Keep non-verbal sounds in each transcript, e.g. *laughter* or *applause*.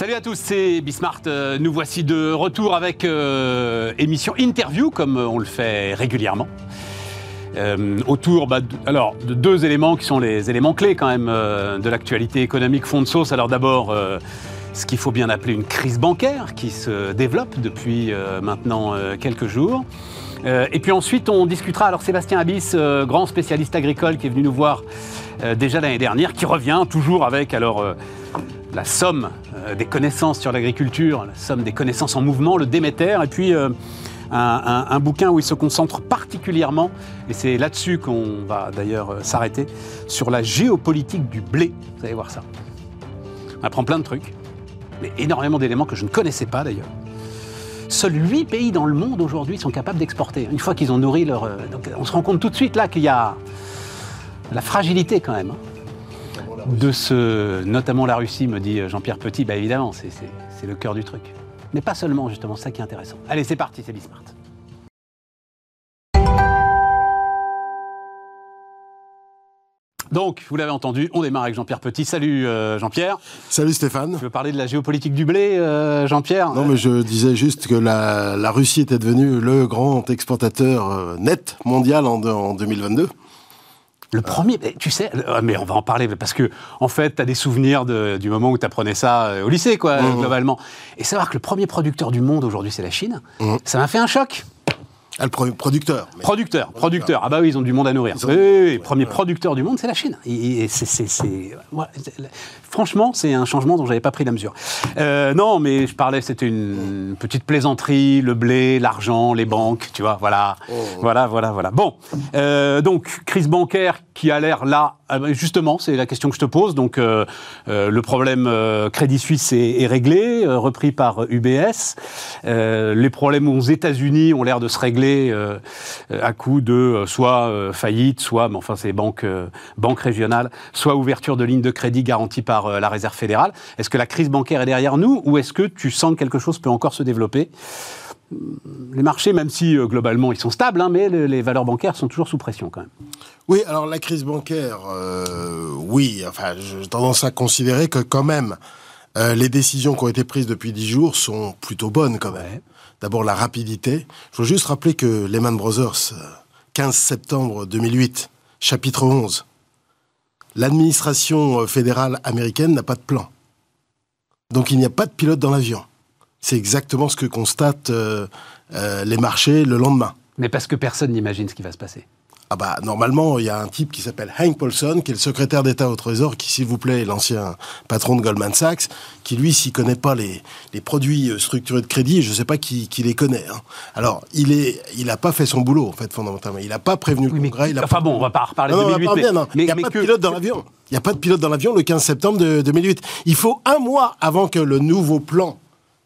Salut à tous, c'est Bismart. Euh, Nous voici de retour avec euh, émission interview, comme on le fait régulièrement. Euh, autour bah, de, alors, de deux éléments qui sont les éléments clés quand même euh, de l'actualité économique fond de sauce. Alors d'abord, euh, ce qu'il faut bien appeler une crise bancaire qui se développe depuis euh, maintenant euh, quelques jours. Euh, et puis ensuite, on discutera. Alors Sébastien Abyss, euh, grand spécialiste agricole qui est venu nous voir euh, déjà l'année dernière, qui revient toujours avec alors euh, la somme euh, des connaissances sur l'agriculture, la somme des connaissances en mouvement, le Déméter, et puis euh, un, bouquin où il se concentre particulièrement, et c'est là-dessus qu'on va d'ailleurs euh, s'arrêter, sur la géopolitique du blé. Vous allez voir ça. On apprend plein de trucs, mais énormément d'éléments que je ne connaissais pas d'ailleurs. Seuls 8 pays dans le monde aujourd'hui sont capables d'exporter. Une fois qu'ils ont nourri leur... donc on se rend compte tout de suite là qu'il y a la fragilité quand même. De ce... Notamment la Russie, me dit Jean-Pierre Petit. Bah évidemment, c'est- le cœur du truc. Mais pas seulement, justement, ça qui est intéressant. Allez, c'est parti, c'est Bismart. Donc, vous l'avez entendu, on démarre avec Jean-Pierre Petit. Salut euh, Jean-Pierre. Salut Stéphane. Tu veux parler de la géopolitique du blé, euh, Jean-Pierre? Non, mais je disais juste que la, la Russie était devenue le grand exportateur euh, net mondial en, en 2022. Le premier, mais tu sais, euh, mais on va en parler parce que en fait, tu as des souvenirs de- du moment où tu apprenais ça euh, au lycée, quoi, Mhm. globalement. Et savoir que le premier producteur du monde aujourd'hui, c'est la Chine, Mhm. ça m'a fait un choc. Ah, le pro- producteur. mais- Producteur, producteur. Ah bah oui, ils ont du monde à nourrir. Ont Oui, oui, oui, premier producteur du monde, c'est la Chine. Et, c'est- franchement, c'est un changement dont j'avais pas pris la mesure. Euh, non, mais je parlais, c'était une petite plaisanterie, le blé, l'argent, les banques, tu vois, voilà, Oh. voilà, voilà, voilà. Bon, euh, donc crise bancaire qui a l'air là. Ah ben, Justement, c'est la question que je te pose. Donc, euh, euh, le problème euh, Crédit Suisse est, réglé, euh, repris par UBS. Les problèmes aux États-Unis ont l'air de se régler à coup de soit faillite, soit, mais enfin, c'est banques, euh, banques régionales, soit ouverture de lignes de crédit garanties par la Réserve fédérale. Est-ce que la crise bancaire est derrière nous ou est-ce que tu sens que quelque chose peut encore se développer? Les marchés, même si euh, globalement ils sont stables, hein, mais le- les valeurs bancaires sont toujours sous pression quand même. Oui, alors la crise bancaire, euh, oui, enfin, j'ai tendance à considérer que quand même, euh, les décisions qui ont été prises depuis dix jours sont plutôt bonnes quand même. Ouais. D'abord la rapidité. Je veux juste rappeler que Lehman Brothers, euh, 15 septembre 2008, chapitre 11, l'administration fédérale américaine n'a pas de plan. Donc il n'y a pas de pilote dans l'avion. C'est exactement ce que constatent euh, euh, les marchés le lendemain. Mais parce que personne n'imagine ce qui va se passer. Ah bah normalement, il y a un type qui s'appelle Hank Paulson, qui est le secrétaire d'État au Trésor, qui s'il vous plaît est l'ancien patron de Goldman Sachs, qui lui s'y connaît pas les, les produits euh, structurés de crédit, je sais pas qui, qui les connaît. hein. Alors il est, il a pas fait son boulot en fait fondamentalement. Il a pas prévenu le Oui, mais- Congrès. il a enfin pas- bon, on va pas reparler Non, de non, on va 2008, pas mais, bien, non. mais- il n'y a pas que- de pilote dans l'avion. Il n'y a pas de pilote dans l'avion le 15 septembre de 2008. Il faut un mois avant que le nouveau plan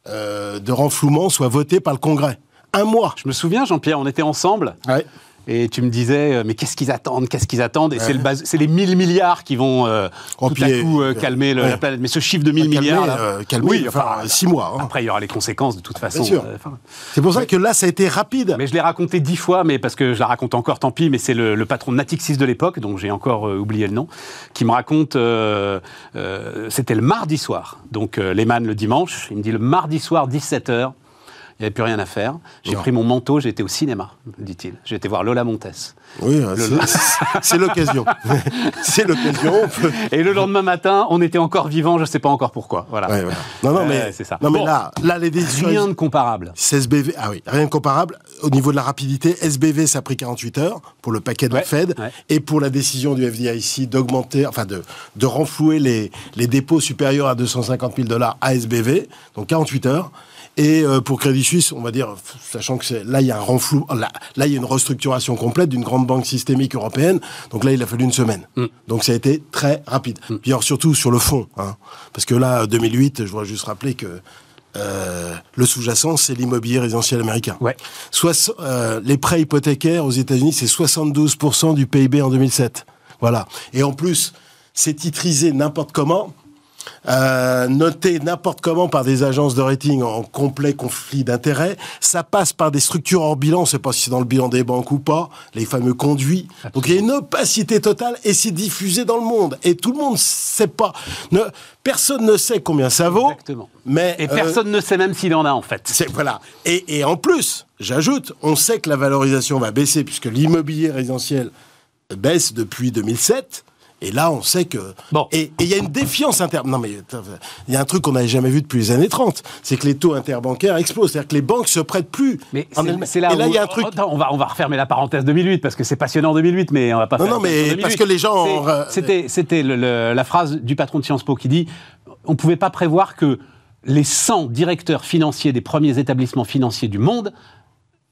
euh, de renflouement soit voté par le Congrès. Un mois. Je me souviens, Jean-Pierre, on était ensemble. Ouais. Et tu me disais, euh, mais qu'est-ce qu'ils attendent Qu'est-ce qu'ils attendent Et c'est le les 1000 milliards qui vont euh, tout à coup euh, calmer le- ouais. la planète. Mais ce chiffre de 1000 Calmer, milliards, là, euh, calmer, oui, enfin, six mois, hein. Après, il y aura les conséquences de toute façon. C'est pour ça que là, ça a été rapide. mais je l'ai raconté dix fois, mais parce que je la raconte encore, tant pis. Mais c'est le, le patron de Natixis de l'époque, dont j'ai encore oublié le nom, qui me raconte. C'était le mardi soir, donc Lehman le dimanche. Il me dit le mardi soir, 17 h il n'y avait plus rien à faire. J'ai pris mon manteau, j'ai été au cinéma, dit-il. J'ai été voir Lola Montes. Oui, euh, *laughs* c'est- l'occasion. *laughs* c'est l'occasion. peut- Et le lendemain matin, on était encore vivant, je ne sais pas encore pourquoi. Voilà. Ouais. Non, non, Ouais, mais, c'est ça. Non, mais Bon. là, là, les décisions. Rien de comparable. SBV, ah oui, rien de comparable. Au niveau de la rapidité, SBV, ça a pris 48 heures pour le paquet de Ouais, la Fed et pour la décision du FDIC d'augmenter, enfin de, de renflouer les, les dépôts supérieurs à 250 000 dollars à SBV, donc 48 heures. Et euh, pour Crédit Suisse, on va dire, sachant que c'est, là, il y a un renflou, là, là, il y a une restructuration complète d'une grande banque systémique européenne. Donc là, il a fallu une semaine. Mm. Donc ça a été très rapide. Puis alors, surtout sur le fond, hein, parce que là, 2008, je voudrais juste rappeler que euh, le sous-jacent, c'est l'immobilier résidentiel américain. Ouais. Soix- euh, les prêts hypothécaires aux États-Unis, c'est 72% du PIB en 2007. Voilà. Et en plus, c'est titrisé n'importe comment. Euh, noté n'importe comment par des agences de rating en complet conflit d'intérêts. Ça passe par des structures hors bilan, on ne sait pas si c'est dans le bilan des banques ou pas, les fameux conduits. Donc il y a une opacité totale et c'est diffusé dans le monde. Et tout le monde ne sait pas. Ne, personne ne sait combien ça vaut. Exactement. Mais, Et euh, personne ne sait même s'il en a en fait. c'est voilà. Et, et en plus, j'ajoute, on sait que la valorisation va baisser puisque l'immobilier résidentiel baisse depuis 2007. Et là, on sait que. Bon. Et il y a une défiance interne. Non, mais il y a un truc qu'on n'avait jamais vu depuis les années 30. C'est que les taux interbancaires explosent. C'est-à-dire que les banques se prêtent plus. Mais c'est- là et là, où- il y a un truc. Attends, on va, on va refermer la parenthèse 2008 parce que c'est passionnant 2008, mais on va pas Non, faire non, mais parce 2008. que les gens euh, C'était, c'était le- le- la phrase du patron de Sciences Po qui dit on pouvait pas prévoir que les 100 directeurs financiers des premiers établissements financiers du monde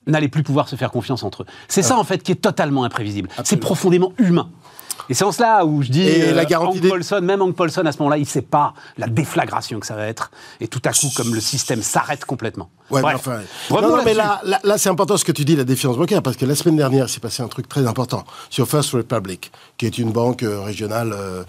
n'allaient plus pouvoir se faire confiance entre eux. C'est ça, en fait, qui est totalement imprévisible. C'est Ah. Profondément humain. Et c'est en cela où je dis, Et euh, la garantie Hank des- Paulson, même Hank Paulson, à ce moment-là, il ne sait pas la déflagration que ça va être. Et tout à coup, comme le système s'arrête complètement. Ouais, mais Bref, enfin, non, non, mais là, là, là, c'est important ce que tu dis, la défiance bancaire, parce que la semaine dernière, s'est passé un truc très important sur First Republic, qui est une banque euh, régionale euh,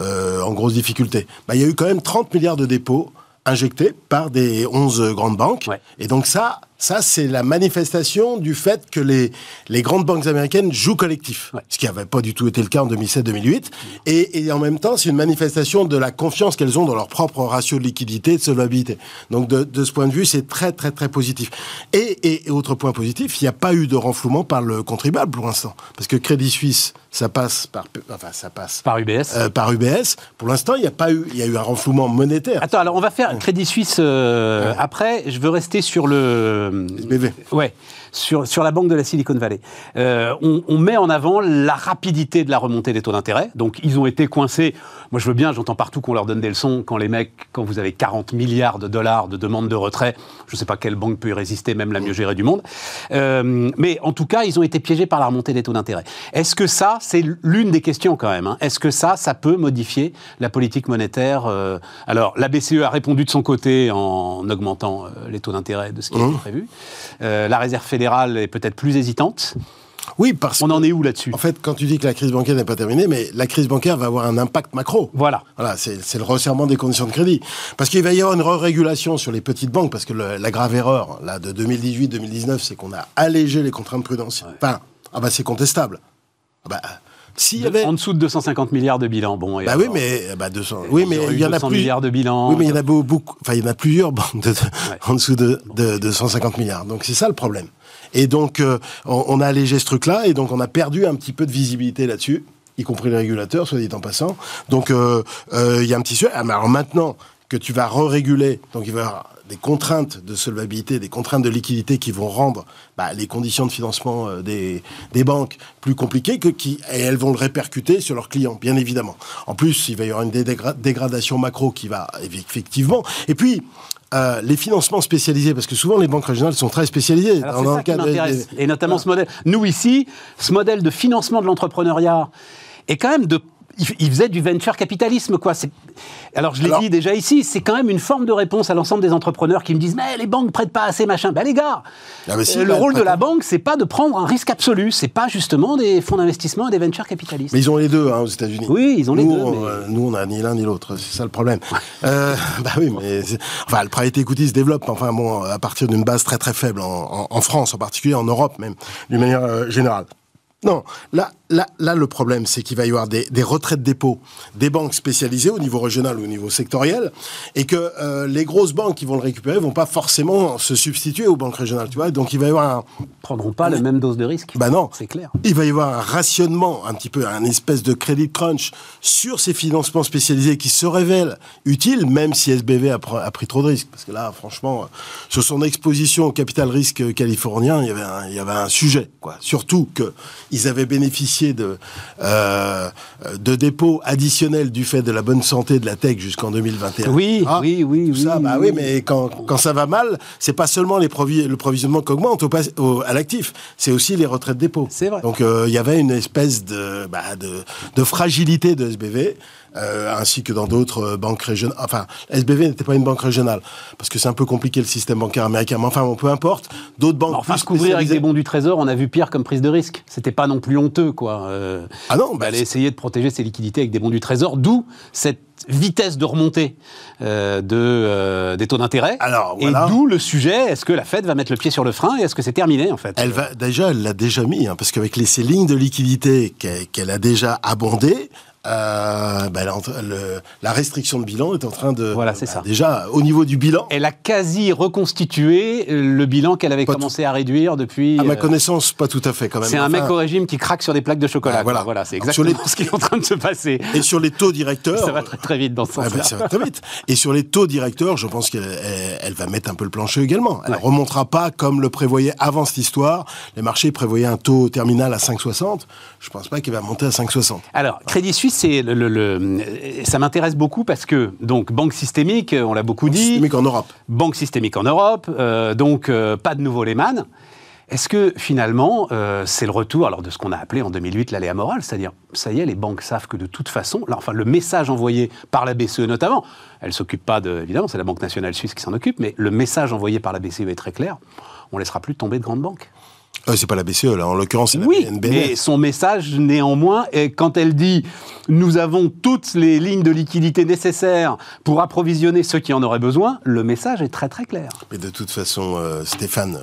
euh, en grosse difficulté. Bah, il y a eu quand même 30 milliards de dépôts injectés par des 11 grandes banques. Ouais. Et donc ça, ça c'est la manifestation du fait que les, les grandes banques américaines jouent collectif, Ouais. ce qui n'avait pas du tout été le cas en 2007-2008. Et, et en même temps, c'est une manifestation de la confiance qu'elles ont dans leur propre ratio de liquidité et de solvabilité. Donc de, de ce point de vue, c'est très très très positif. Et, et, et autre point positif, il n'y a pas eu de renflouement par le contribuable pour l'instant, parce que Crédit Suisse, ça passe par, enfin ça passe Par UBS. euh, par UBS. Pour l'instant, il n'y a pas eu, il y a eu un renflouement monétaire. Attends, alors on va faire Crédit Suisse euh, après. Je veux rester sur le. SBV. Ouais, sur, sur la banque de la Silicon Valley. Euh, on, on met en avant la rapidité de la remontée des taux d'intérêt. Donc ils ont été coincés. Moi je veux bien, j'entends partout qu'on leur donne des leçons quand les mecs, quand vous avez 40 milliards de dollars de demandes de retrait, je ne sais pas quelle banque peut y résister, même la mieux gérée du monde. Euh, mais en tout cas, ils ont été piégés par la remontée des taux d'intérêt. Est-ce que ça, c'est l'une des questions quand même hein. Est-ce que ça, ça peut modifier la politique monétaire euh, Alors la BCE a répondu de son côté en augmentant les taux d'intérêt de ce qui était prévu. Euh, la Réserve fédérale est peut-être plus hésitante. Oui, parce On en est où là-dessus? En fait, quand tu dis que la crise bancaire n'est pas terminée, mais la crise bancaire va avoir un impact macro. Voilà. Voilà, c'est le resserrement des conditions de crédit. Parce qu'il va y avoir une régulation sur les petites banques, parce que le- la grave erreur là, de 2018-2019, c'est qu'on a allégé les contraintes prudentielles. Enfin, ah bah, c'est contestable. Ah bah, s'il y avait... En dessous de 250 milliards de bilan. Bon, et Bah oui, alors, mais bah 200. Oui, mais il y en a 200 plus. milliards de bilan. Oui, mais il y en a beau- beaucoup. Enfin, il y en a plusieurs banques de- en dessous de, de, de 150 milliards. Donc c'est ça le problème. Et donc euh, on, a allégé ce truc-là, et donc on a perdu un petit peu de visibilité là-dessus, y compris les régulateurs, soit dit en passant. Donc euh, euh, il y a un petit sujet. Ah, alors maintenant que tu vas re-réguler, donc il va y avoir des contraintes de solvabilité, des contraintes de liquidité qui vont rendre bah, les conditions de financement euh, des, des banques plus compliquées, que, qui, et elles vont le répercuter sur leurs clients, bien évidemment. En plus, il va y avoir une dégra- dégradation macro qui va effectivement. Et puis, euh, les financements spécialisés, parce que souvent les banques régionales sont très spécialisées. Alors, Dans ça qui des- Et notamment ce modèle. Nous, ici, ce modèle de financement de l'entrepreneuriat est quand même de. Il il faisait du venture capitalisme, quoi. Alors, je l'ai Alors- dit déjà ici, c'est quand même une forme de réponse à l'ensemble des entrepreneurs qui me disent Mais les banques prêtent pas assez, machin. Ben, les gars, Ah, si, euh, le bah, rôle de la banque, c'est pas de prendre un risque absolu. C'est pas justement des fonds d'investissement et des venture capitalistes. Mais ils ont les deux hein, aux États-Unis. Oui, ils ont les nous, deux, on, mais- euh, nous, on a ni l'un ni l'autre. C'est ça le problème. euh, *laughs* bah oui, mais enfin, le private equity se développe. Enfin bon, à partir d'une base très très faible en, en- en France, en particulier en Europe même, d'une manière euh, générale. Non, là, là, là, le problème, c'est qu'il va y avoir des, des retraits de dépôt des banques spécialisées au niveau régional ou au niveau sectoriel, et que euh, les grosses banques qui vont le récupérer vont pas forcément se substituer aux banques régionales, tu vois. Donc il va y avoir un, Ils prendront pas la même dose de risque. bah non. C'est clair. Il va y avoir un rationnement, un petit peu, un espèce de crédit crunch sur ces financements spécialisés qui se révèlent utiles, même si SBV a, pr- a pris trop de risques. Parce que là, franchement, euh, sur son exposition au capital risque californien, il y avait un, il y avait un sujet, quoi. Surtout que ils avaient bénéficié de, euh, de dépôts additionnels du fait de la bonne santé de la tech jusqu'en 2021. Oui, oui, oui, tout oui, ça, bah oui. oui, mais quand, quand ça va mal, c'est pas seulement les provi- le provisionnement qui augmente au, au- à l'actif, c'est aussi les retraites de dépôt. C'est vrai. Donc euh, il y avait une espèce de, bah, de, de fragilité de SBV, euh, ainsi que dans d'autres euh, banques régionales. Enfin, SBV n'était pas une banque régionale, parce que c'est un peu compliqué le système bancaire américain. Mais enfin, bon, peu importe. D'autres banques Enfin, se couvrir avec des bons du trésor, on a vu pire comme prise de risque. C'était pas non plus honteux, quoi. Euh, ah non, bah, essayer de protéger ses liquidités avec des bons du Trésor, d'où cette vitesse de remontée euh, de, euh, des taux d'intérêt. Alors, Et d'où le sujet, est-ce que la Fed va mettre le pied sur le frein et est-ce que c'est terminé en fait? Elle va déjà, elle l'a déjà mis, hein, parce qu'avec les, ces lignes de liquidité qu'elle a déjà abondées, euh, bah, la restriction de bilan est en train de. Voilà, c'est bah, ça. Déjà, au niveau du bilan. Elle a quasi reconstitué le bilan qu'elle avait commencé à réduire depuis. À ma euh, connaissance, pas tout à fait quand même. C'est un mec au régime qui craque sur des plaques de chocolat. voilà, voilà c'est exactement ce qui est en train de se passer. Et sur les taux directeurs. Ça va très, très vite dans ce sens-là. ça va très vite. Et sur les taux directeurs, je pense qu'elle elle, va mettre un peu le plancher également. Elle ne remontera pas comme le prévoyait avant cette histoire. Les marchés prévoyaient un taux terminal à 5,60. Je ne pense pas qu'il va monter à 5,60. Alors, Crédit Suisse, c'est le, ça m'intéresse beaucoup parce que, donc, banque systémique, on l'a beaucoup dit. Systémique en Europe. Banque systémique en Europe, euh, donc euh, pas de nouveau Lehman. Est-ce que finalement, euh, c'est le retour alors, de ce qu'on a appelé en 2008 l'aléa morale C'est-à-dire, ça y est, les banques savent que de toute façon, là, enfin, le message envoyé par la BCE notamment, elle ne s'occupe pas de. Évidemment, c'est la Banque nationale suisse qui s'en occupe, mais le message envoyé par la BCE est très clair on ne laissera plus tomber de grandes banques. Euh, c'est pas la BCE, là, en l'occurrence, c'est oui, la BNB. Mais son message, néanmoins, est quand elle dit nous avons toutes les lignes de liquidité nécessaires pour approvisionner ceux qui en auraient besoin, le message est très très clair. Mais de toute façon, euh, Stéphane,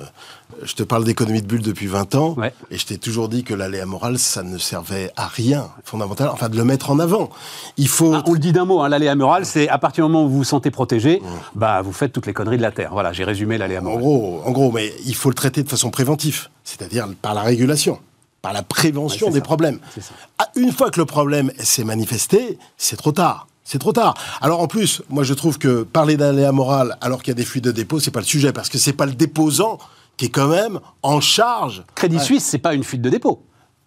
je te parle d'économie de bulle depuis 20 ans, et je t'ai toujours dit que l'aléa morale, ça ne servait à rien, fondamental, enfin de le mettre en avant. Il faut. Ah, on le dit d'un mot, hein, l'aléa morale, c'est à partir du moment où vous vous sentez protégé, bah vous faites toutes les conneries de la terre. Voilà, j'ai résumé l'aléa morale. En gros, en gros, mais il faut le traiter de façon préventive c'est-à-dire par la régulation, par la prévention des problèmes. Ah, une fois que le problème s'est manifesté, c'est trop tard. C'est trop tard. Alors en plus, moi je trouve que parler d'aléa moral alors qu'il y a des fuites de dépôt, c'est pas le sujet parce que c'est pas le déposant qui est quand même en charge. Crédit Suisse, c'est pas une fuite de dépôt.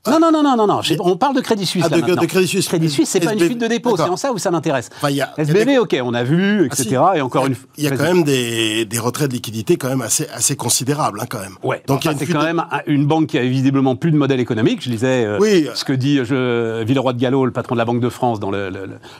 Non, non, non, non, non, non. On parle de Crédit Suisse. Ah, là, de, Crédit Suisse. Crédit Suisse, c'est pas une fuite de dépôt, c'est en ça où ça m'intéresse. SBB, ok, on a vu, etc. et encore une Il y a quand même des, des retraits de liquidité quand même assez, assez considérables, hein, quand même. Ouais. Donc c'est quand même une banque qui a visiblement plus de modèle économique. Je lisais euh, ce que dit je, Villeroy de Gallo, le patron de la Banque de France, dans le,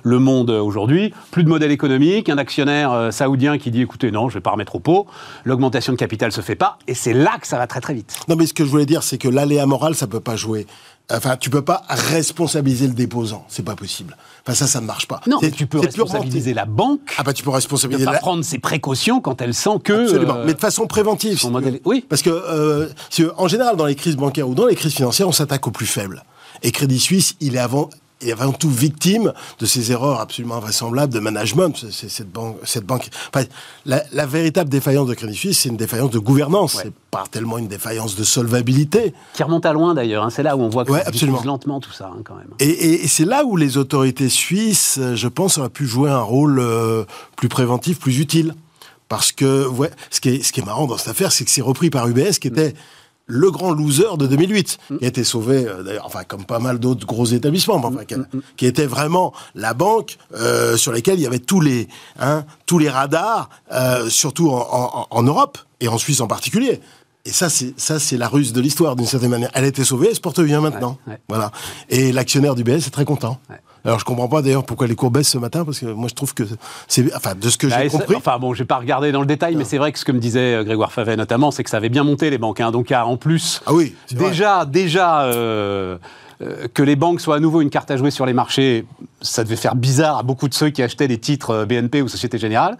le, Monde aujourd'hui. Plus de modèle économique, un actionnaire euh, saoudien qui dit écoutez, non, je vais pas remettre au pot. L'augmentation de capital se fait pas, et c'est là que ça va très très vite. Non, mais ce que je voulais dire, c'est que l'aléa moral, ça peut pas jouer. Enfin, tu peux pas responsabiliser le déposant, c'est pas possible. Enfin, ça, ça ne marche pas. Non, tu peux responsabiliser la banque. Ah bah tu peux responsabiliser. De pas prendre ses précautions quand elle sent que. Absolument, euh, mais de façon préventive. Oui. Parce que, euh, en général, dans les crises bancaires ou dans les crises financières, on s'attaque aux plus faibles. Et Crédit Suisse, il est avant, et avant tout victime de ces erreurs absolument invraisemblables de management. C'est cette banque, cette banque. Enfin, la, véritable défaillance de Crédit Suisse, c'est une défaillance de gouvernance. C'est pas tellement une défaillance de solvabilité. Qui remonte à loin d'ailleurs. Hein. C'est là où on voit que ouais, absolument. lentement tout ça hein, quand même. Et, et, c'est là où les autorités suisses, je pense, auraient pu jouer un rôle euh, plus préventif, plus utile. Parce que ouais, ce, qui est, ce qui est marrant dans cette affaire, c'est que c'est repris par UBS, qui était le grand loser de 2008, mm. qui a été sauvé, euh, d'ailleurs, enfin, comme pas mal d'autres gros établissements, enfin, mm, mm, qui, était vraiment la banque euh, sur laquelle il y avait tous les, hein, tous les radars, euh, surtout en, en, Europe, et en Suisse en particulier. Et ça, c'est ça, c'est la ruse de l'histoire d'une certaine manière. Elle a été sauvée, elle se porte bien maintenant. Voilà. Et l'actionnaire du BS est très content. Alors je comprends pas d'ailleurs pourquoi les cours baissent ce matin parce que moi je trouve que c'est enfin de ce que bah, j'ai compris. Enfin bon, j'ai pas regardé dans le détail, mais c'est vrai que ce que me disait euh, Grégoire Favet notamment, c'est que ça avait bien monté les banques. Hein, donc en plus, ah oui, déjà déjà. Euh, que les banques soient à nouveau une carte à jouer sur les marchés, ça devait faire bizarre à beaucoup de ceux qui achetaient des titres BNP ou Société Générale.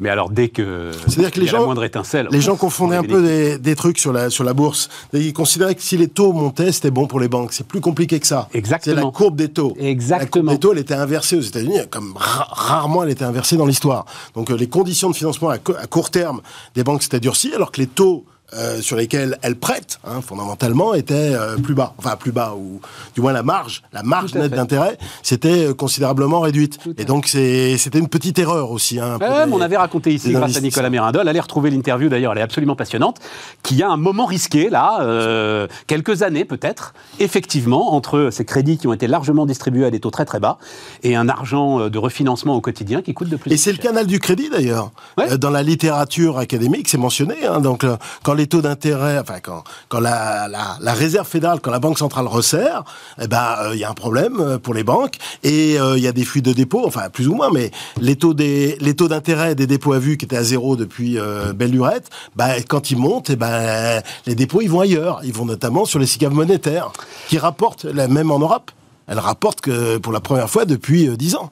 Mais alors, dès que, C'est-à-dire que les gens, la moindre étincelle, les gens confondaient un peu des, trucs sur la, sur la bourse. Ils considéraient que si les taux montaient, c'était bon pour les banques. C'est plus compliqué que ça. Exactement. C'est la courbe des taux. Exactement. La courbe des taux, elle était inversée aux États-Unis, comme rarement elle était inversée dans l'histoire. Donc euh, les conditions de financement à, court terme des banques s'étaient durcies, alors que les taux euh, sur lesquels elles prêtent, hein, fondamentalement, étaient euh, plus bas. Enfin, plus bas, ou du moins la marge, la marge nette d'intérêt, c'était euh, considérablement réduite. Et donc, c'était une petite erreur aussi. Hein, on avait raconté ici, grâce à Nicolas Mirandol, allez retrouver l'interview d'ailleurs, elle est absolument passionnante, qu'il y a un moment risqué, là, quelques années peut-être, effectivement, entre ces crédits qui ont été largement distribués à des taux très très bas et un argent de refinancement au quotidien qui coûte de plus Et c'est le canal du crédit d'ailleurs. Dans la littérature académique, c'est mentionné. Hein, donc, quand les taux d'intérêt, enfin quand, quand la, la, réserve fédérale, quand la banque centrale resserre, eh ben il y a un problème pour les banques et il y a des fuites de dépôts, enfin plus ou moins, mais les taux des les taux d'intérêt des dépôts à vue qui étaient à zéro depuis belle lurette, bah, quand ils montent, eh ben les dépôts ils vont ailleurs, ils vont notamment sur les SICAV monétaires qui rapportent, même en Europe, elles rapportent que pour la première fois depuis 10 ans.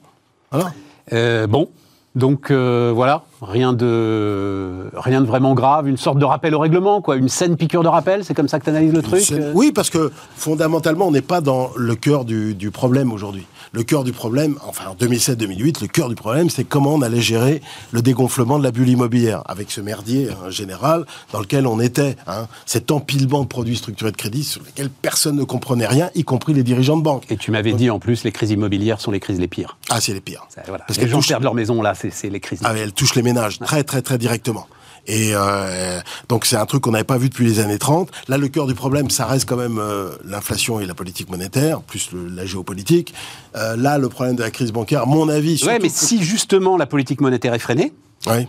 Voilà. bon, donc voilà, rien de, rien de vraiment grave, une sorte de rappel au règlement, quoi, une saine piqûre de rappel, c'est comme ça que tu analyses le truc Oui, parce que fondamentalement, on n'est pas dans le cœur du, du problème aujourd'hui. Le cœur du problème, enfin en 2007-2008, le cœur du problème, c'est comment on allait gérer le dégonflement de la bulle immobilière, avec ce merdier hein, général dans lequel on était, hein, cet empilement de produits structurés de crédit sur lesquels personne ne comprenait rien, y compris les dirigeants de banque. Et tu m'avais dit en plus, les crises immobilières sont les crises les pires. Ah, c'est les pires. voilà. Parce les gens perdent leur maison, là, c'est les crises. Ah, elles touchent les ménages très, très, très directement. Et euh, donc c'est un truc qu'on n'avait pas vu depuis les années 30. Là, le cœur du problème, ça reste quand même euh, l'inflation et la politique monétaire, plus la géopolitique. Euh, là, le problème de la crise bancaire, à mon avis... Oui, mais si justement la politique monétaire est freinée, oui.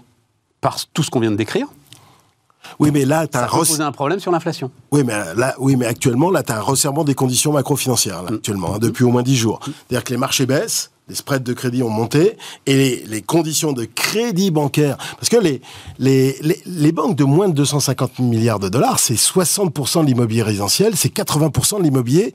par tout ce qu'on vient de décrire, oui, mais là, tu as un, un problème sur l'inflation. Oui, mais là, oui, mais actuellement, là, tu as un resserrement des conditions macro-financières, mm. actuellement, hein, depuis au moins 10 jours. C'est-à-dire que les marchés baissent, les spreads de crédit ont monté et les, conditions de crédit bancaire, parce que les, les, les, banques de moins de 250 milliards de dollars, c'est 60% de l'immobilier résidentiel, c'est 80% de l'immobilier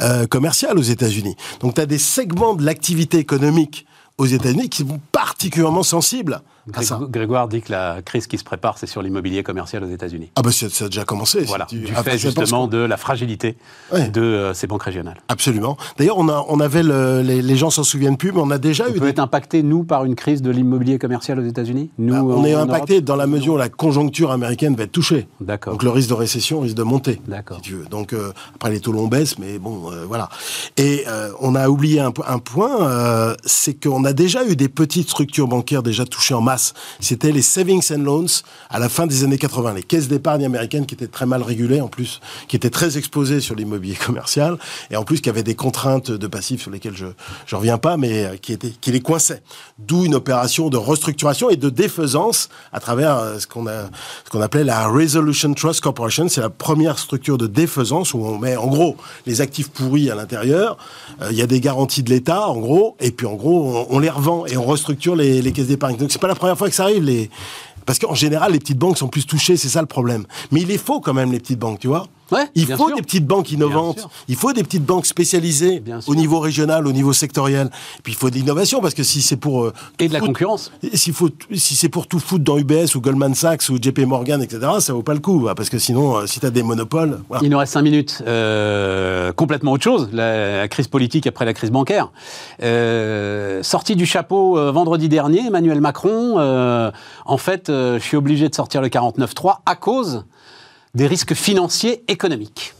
euh, commercial aux États-Unis. Donc tu as des segments de l'activité économique aux États-Unis qui sont particulièrement sensibles Grégoire dit que la crise qui se prépare, c'est sur l'immobilier commercial aux États-Unis. Ah bah ça a déjà commencé. Voilà, du ah, fait justement de la fragilité de euh, ces banques régionales. Absolument. D'ailleurs, on, a, on avait, le, les, les, gens s'en souviennent plus, mais on a déjà on eu... peut être impacté, nous, par une crise de l'immobilier commercial aux États-Unis? Nous, bah, On est impacté dans la mesure où la conjoncture américaine va être touchée. D'accord. Donc le risque de récession risque de monter. D'accord. Si tu veux. Donc euh, après, les taux longs baissent, mais bon, euh, voilà. Et on a oublié un, un point, c'est qu'on a déjà eu des petites structures bancaires déjà touchées en masse. C'était les savings and loans à la fin des années 80, les caisses d'épargne américaines qui étaient très mal régulées en plus, qui étaient très exposées sur l'immobilier commercial et en plus qui avaient des contraintes de passifs sur lesquelles je je reviens pas, mais euh, qui les coinçaient. D'où une opération de restructuration et de défaisance à travers euh, ce qu'on a ce qu'on appelait la Resolution Trust Corporation. C'est la première structure de défaisance où on met en gros les actifs pourris à l'intérieur. Euh, il y a des garanties de l'État en gros et puis en gros on, les revend et on restructure les, les caisses d'épargne. Donc c'est pas la première fois que ça arrive. Les, parce qu'en général, les petites banques sont plus touchées, c'est ça le problème. Mais il est faux quand même, les petites banques, tu vois il faut des petites banques innovantes. Il faut des petites banques spécialisées au niveau régional, au niveau sectoriel. puis il faut de l'innovation parce que si c'est pour euh, et de la concurrence. Si, faut, si c'est pour tout foutre dans UBS ou Goldman Sachs ou JP Morgan, etc., ça vaut pas le coup. Parce que sinon, euh, si tu as des monopoles. Il nous reste cinq minutes. Euh, complètement autre chose. La, crise politique après la crise bancaire. sortie du chapeau vendredi dernier, Emmanuel Macron. en fait, je suis obligé de sortir le 49.3 à cause des risques financiers économiques.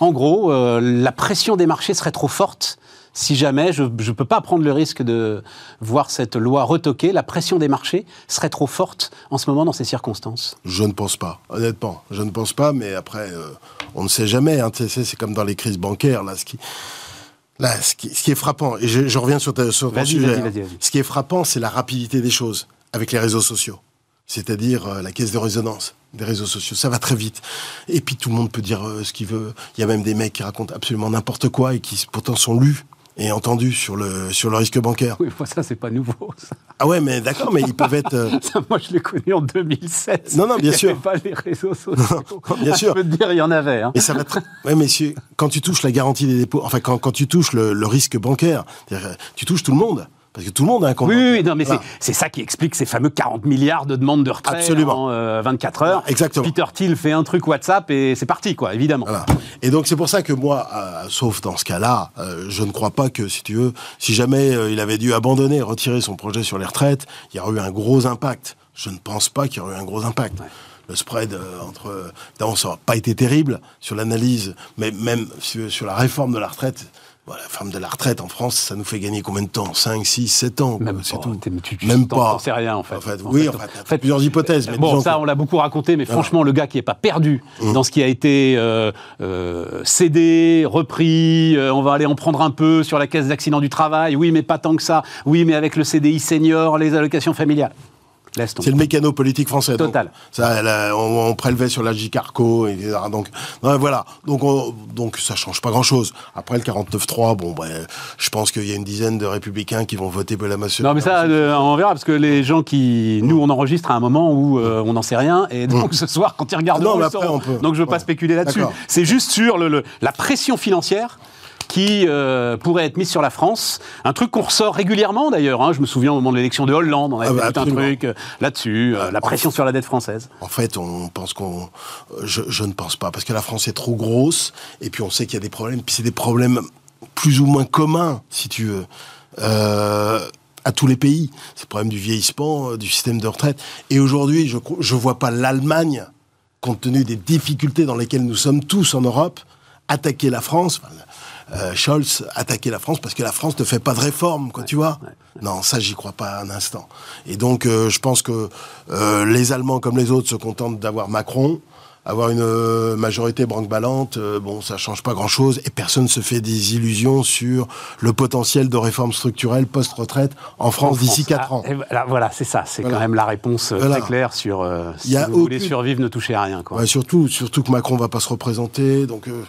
En gros, euh, la pression des marchés serait trop forte si jamais je ne peux pas prendre le risque de voir cette loi retoquée, la pression des marchés serait trop forte en ce moment dans ces circonstances Je ne pense pas, honnêtement. Je ne pense pas, mais après, euh, on ne sait jamais. Hein. C'est comme dans les crises bancaires, là, ce qui... Là, ce qui, est frappant, et je, reviens sur, ta, sur ton sujet, hein. ce qui est frappant, c'est la rapidité des choses avec les réseaux sociaux c'est-à-dire euh, la caisse de résonance des réseaux sociaux. Ça va très vite. Et puis tout le monde peut dire euh, ce qu'il veut. Il y a même des mecs qui racontent absolument n'importe quoi et qui pourtant sont lus et entendus sur le, sur le risque bancaire. Oui, moi, ça, c'est pas nouveau. Ça. Ah ouais, mais d'accord, mais ils peuvent être. Euh, *laughs* moi, je l'ai connu en 2007. Non, non, bien sûr. Il n'y avait pas les réseaux *laughs* sociaux. bien sûr. je peux te dire, il y en avait. Hein. Et ça va très. Ouais, messieurs, quand tu touches la garantie des dépôts, enfin, quand, quand tu touches le, le risque bancaire, tu touches tout le monde. Parce que tout le monde a un compte Oui, oui non, mais c'est ça qui explique ces fameux 40 milliards de demandes de retraite Absolument. en 24 euh, heures. Exactement. Peter Thiel fait un truc WhatsApp et c'est parti, quoi, évidemment. Voilà. Et donc c'est pour ça que moi, euh, sauf dans ce cas-là, euh, je ne crois pas que, si tu veux, si jamais il avait dû abandonner, retirer son projet sur les retraites, il y aurait eu un gros impact. Je ne pense pas qu'il y aurait eu un gros impact. le spread entre... Non, ça n'a pas été terrible sur l'analyse, mais même sur la réforme de la retraite, la femme de la retraite en France, ça nous fait gagner combien de temps? 5, 6, 7 ans c'est tout. Même pas. sais rien en fait. oui, en fait, plusieurs hypothèses. Mais bon, ça, on l'a beaucoup raconté, mais franchement, le gars qui n'est pas perdu mmh. dans ce qui a été euh, euh, cédé, repris, euh, on va aller en prendre un peu sur la caisse d'accident du travail, oui, mais pas tant que ça, oui, mais avec le CDI senior, les allocations familiales. C'est le mécano politique français. donc, Total. ça, là, on, on prélevait sur la Carco, etc. Donc, non, voilà. Donc, on- donc, ça change pas grand-chose. Après le 49-3, bon, bah, je pense qu'il y a une dizaine de républicains qui vont voter pour la masse. Non, mais ça, euh, on verra, parce que les gens qui. Nous, on enregistre à un moment où euh, on n'en sait rien, et donc ce soir, quand ils regardent, Non, mais après, on peut. Donc, je ne veux pas spéculer là-dessus. C'est juste sur le, le- la pression financière qui euh, pourrait être mise sur la France. Un truc qu'on ressort régulièrement, d'ailleurs. hein. Je me souviens au moment de l'élection de Hollande, on avait Ah bah, fait un truc euh, là-dessus, euh, la pression sur la dette française. En fait, on pense qu'on. Je, je ne pense pas, parce que la France est trop grosse, et puis on sait qu'il y a des problèmes, puis c'est des problèmes plus ou moins communs, si tu veux, euh, à tous les pays. C'est le problème du vieillissement, du système de retraite. Et aujourd'hui, je ne vois pas l'Allemagne, compte tenu des difficultés dans lesquelles nous sommes tous en Europe, attaquer la France. Enfin, euh, Scholz attaquer la France parce que la France ne fait pas de réforme, quoi, tu vois. Non, ça, j'y crois pas un instant. Et donc, euh, je pense que euh, les Allemands, comme les autres, se contentent d'avoir Macron. Avoir une euh, majorité branque-ballante, euh, bon, ça change pas grand-chose, et personne se fait des illusions sur le potentiel de réforme structurelle post-retraite en France d'ici France. 4 Ah, ans. et voilà, c'est ça. C'est Voilà. quand même la réponse euh, Voilà. très claire sur euh, si y a vous voulez aucune- survivre, ne touchez à rien. Quoi. Ouais, surtout, surtout que Macron va pas se représenter, donc euh,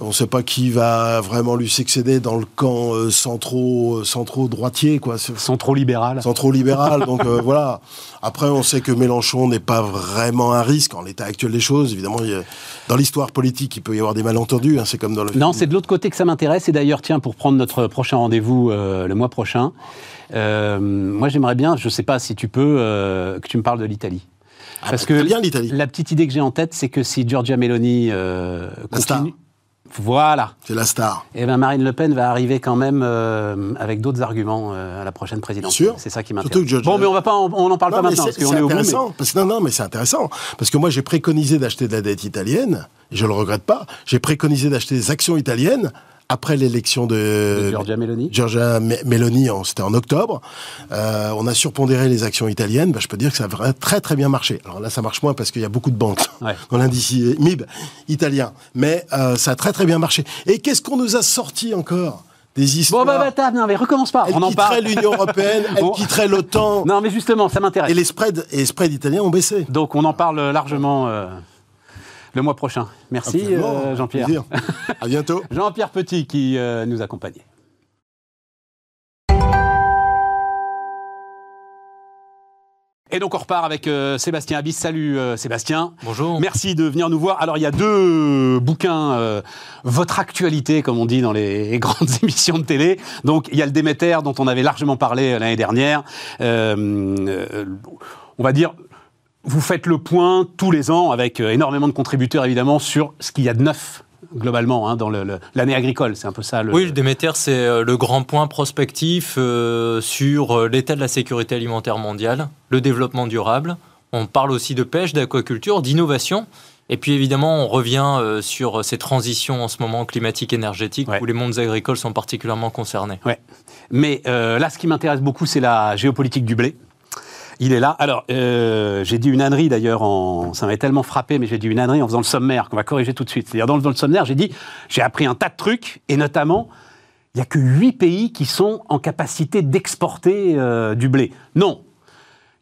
on ne sait pas qui va vraiment lui succéder dans le camp euh, centro, euh, centro droitier, quoi, ce- Sont trop libéral. centro libéral. donc *laughs* voilà. Après, on sait que Mélenchon n'est pas vraiment un risque en l'état actuel des choses. Évidemment, dans l'histoire politique, il peut y avoir des malentendus. hein, c'est comme dans le. Non, c'est de l'autre côté que ça m'intéresse. Et d'ailleurs, tiens, pour prendre notre prochain rendez-vous euh, le mois prochain, euh, moi j'aimerais bien, je ne sais pas si tu peux, euh, que tu me parles de l'Italie. Ah, bah, très bien, l'Italie. La petite idée que j'ai en tête, c'est que si Giorgia Meloni continue, voilà, C'est la star. et ben Marine Le Pen va arriver quand même euh, avec d'autres arguments euh, à la prochaine présidentielle. Bien sûr. C'est ça qui m'intéresse. Bon, mais on va pas, en- on n'en parle pas Non, maintenant c'est- parce qu'on c'est est au bout. mais- intéressant. Parce que, non, non, mais c'est intéressant. Parce que moi, j'ai préconisé d'acheter de la dette italienne. Et je le regrette pas. J'ai préconisé d'acheter des actions italiennes après l'élection de, De Giorgia Meloni. Giorgia Me- Meloni, c'était en octobre. Euh, on a surpondéré les actions italiennes. Bah, je peux dire que ça a très très bien marché. Alors là, ça marche moins parce qu'il y a beaucoup de banques Ouais. *laughs* dans l'indice MIB italien. Mais euh, ça a très très bien marché. Et qu'est-ce qu'on nous a sorti encore des Bon, histoires bah, bah, t'as- non, mais recommence pas. Elle on en quitterait parle. l'Union européenne, *laughs* elle On- quitterait l'OTAN. Non, mais justement, ça m'intéresse. Et les spreads, et les spreads italiens ont baissé. Donc on en parle largement euh, le mois prochain. Merci euh, Jean-Pierre. À bientôt. *laughs* Jean-Pierre Petit qui euh, nous accompagnait. Et donc on repart avec euh, Sébastien Abyss. Salut euh, Sébastien. Bonjour. Merci de venir nous voir. Alors il y a deux bouquins, euh, votre actualité comme on dit dans les *laughs* grandes émissions de télé. Donc il y a le Déméter dont on avait largement parlé l'année dernière. Euh, euh, on va dire, vous faites le point tous les ans avec euh, énormément de contributeurs évidemment sur ce qu'il y a de neuf globalement hein, dans l'année agricole. C'est un peu ça le. Oui, le Déméter, c'est euh, le grand point prospectif euh, sur l'état de la sécurité alimentaire mondiale, le développement durable. On parle aussi de pêche, d'aquaculture, d'innovation. Et puis évidemment, on revient euh, sur ces transitions en ce moment climatiques, énergétiques, Ouais. où les mondes agricoles sont particulièrement concernés. Ouais. Mais euh, là, ce qui m'intéresse beaucoup, c'est la géopolitique du blé. Il est là. Alors, euh, j'ai dit une ânerie d'ailleurs, en... ça m'avait tellement frappé, mais j'ai dit une ânerie en faisant le sommaire, qu'on va corriger tout de suite. C'est-à-dire, dans le, dans le sommaire, j'ai dit, j'ai appris un tas de trucs, et notamment, il n'y a que huit pays qui sont en capacité d'exporter euh, du blé. Non.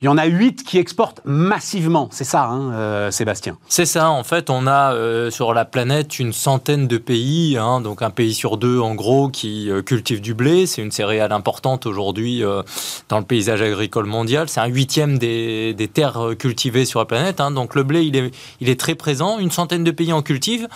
Il y en a huit qui exportent massivement. C'est ça, hein, euh, Sébastien. C'est ça, en fait, on a euh, sur la planète une centaine de pays, hein, donc un pays sur deux en gros qui euh, cultive du blé. C'est une céréale importante aujourd'hui euh, dans le paysage agricole mondial. C'est un huitième des, des terres euh, cultivées sur la planète. hein. donc le blé, il est, il est très présent. Une centaine de pays en cultivent.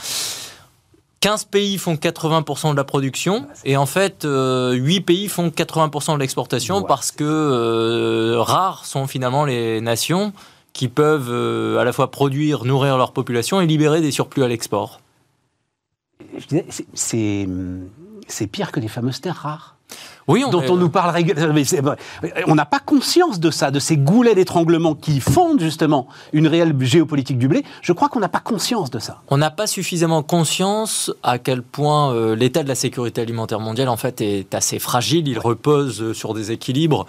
15 pays font 80% de la production et en fait euh, 8 pays font 80% de l'exportation Ouais. parce que euh, rares sont finalement les nations qui peuvent euh, à la fois produire, nourrir leur population et libérer des surplus à l'export. Je disais, c'est- c'est c'est pire que les fameuses terres rares. Oui, dont est- on nous parle régulièrement. Mais c'est- On n'a pas conscience de ça, de ces goulets d'étranglement qui fondent justement une réelle géopolitique du blé. Je crois qu'on n'a pas conscience de ça. On n'a pas suffisamment conscience à quel point euh, l'état de la sécurité alimentaire mondiale en fait est assez fragile. Il repose euh, sur des équilibres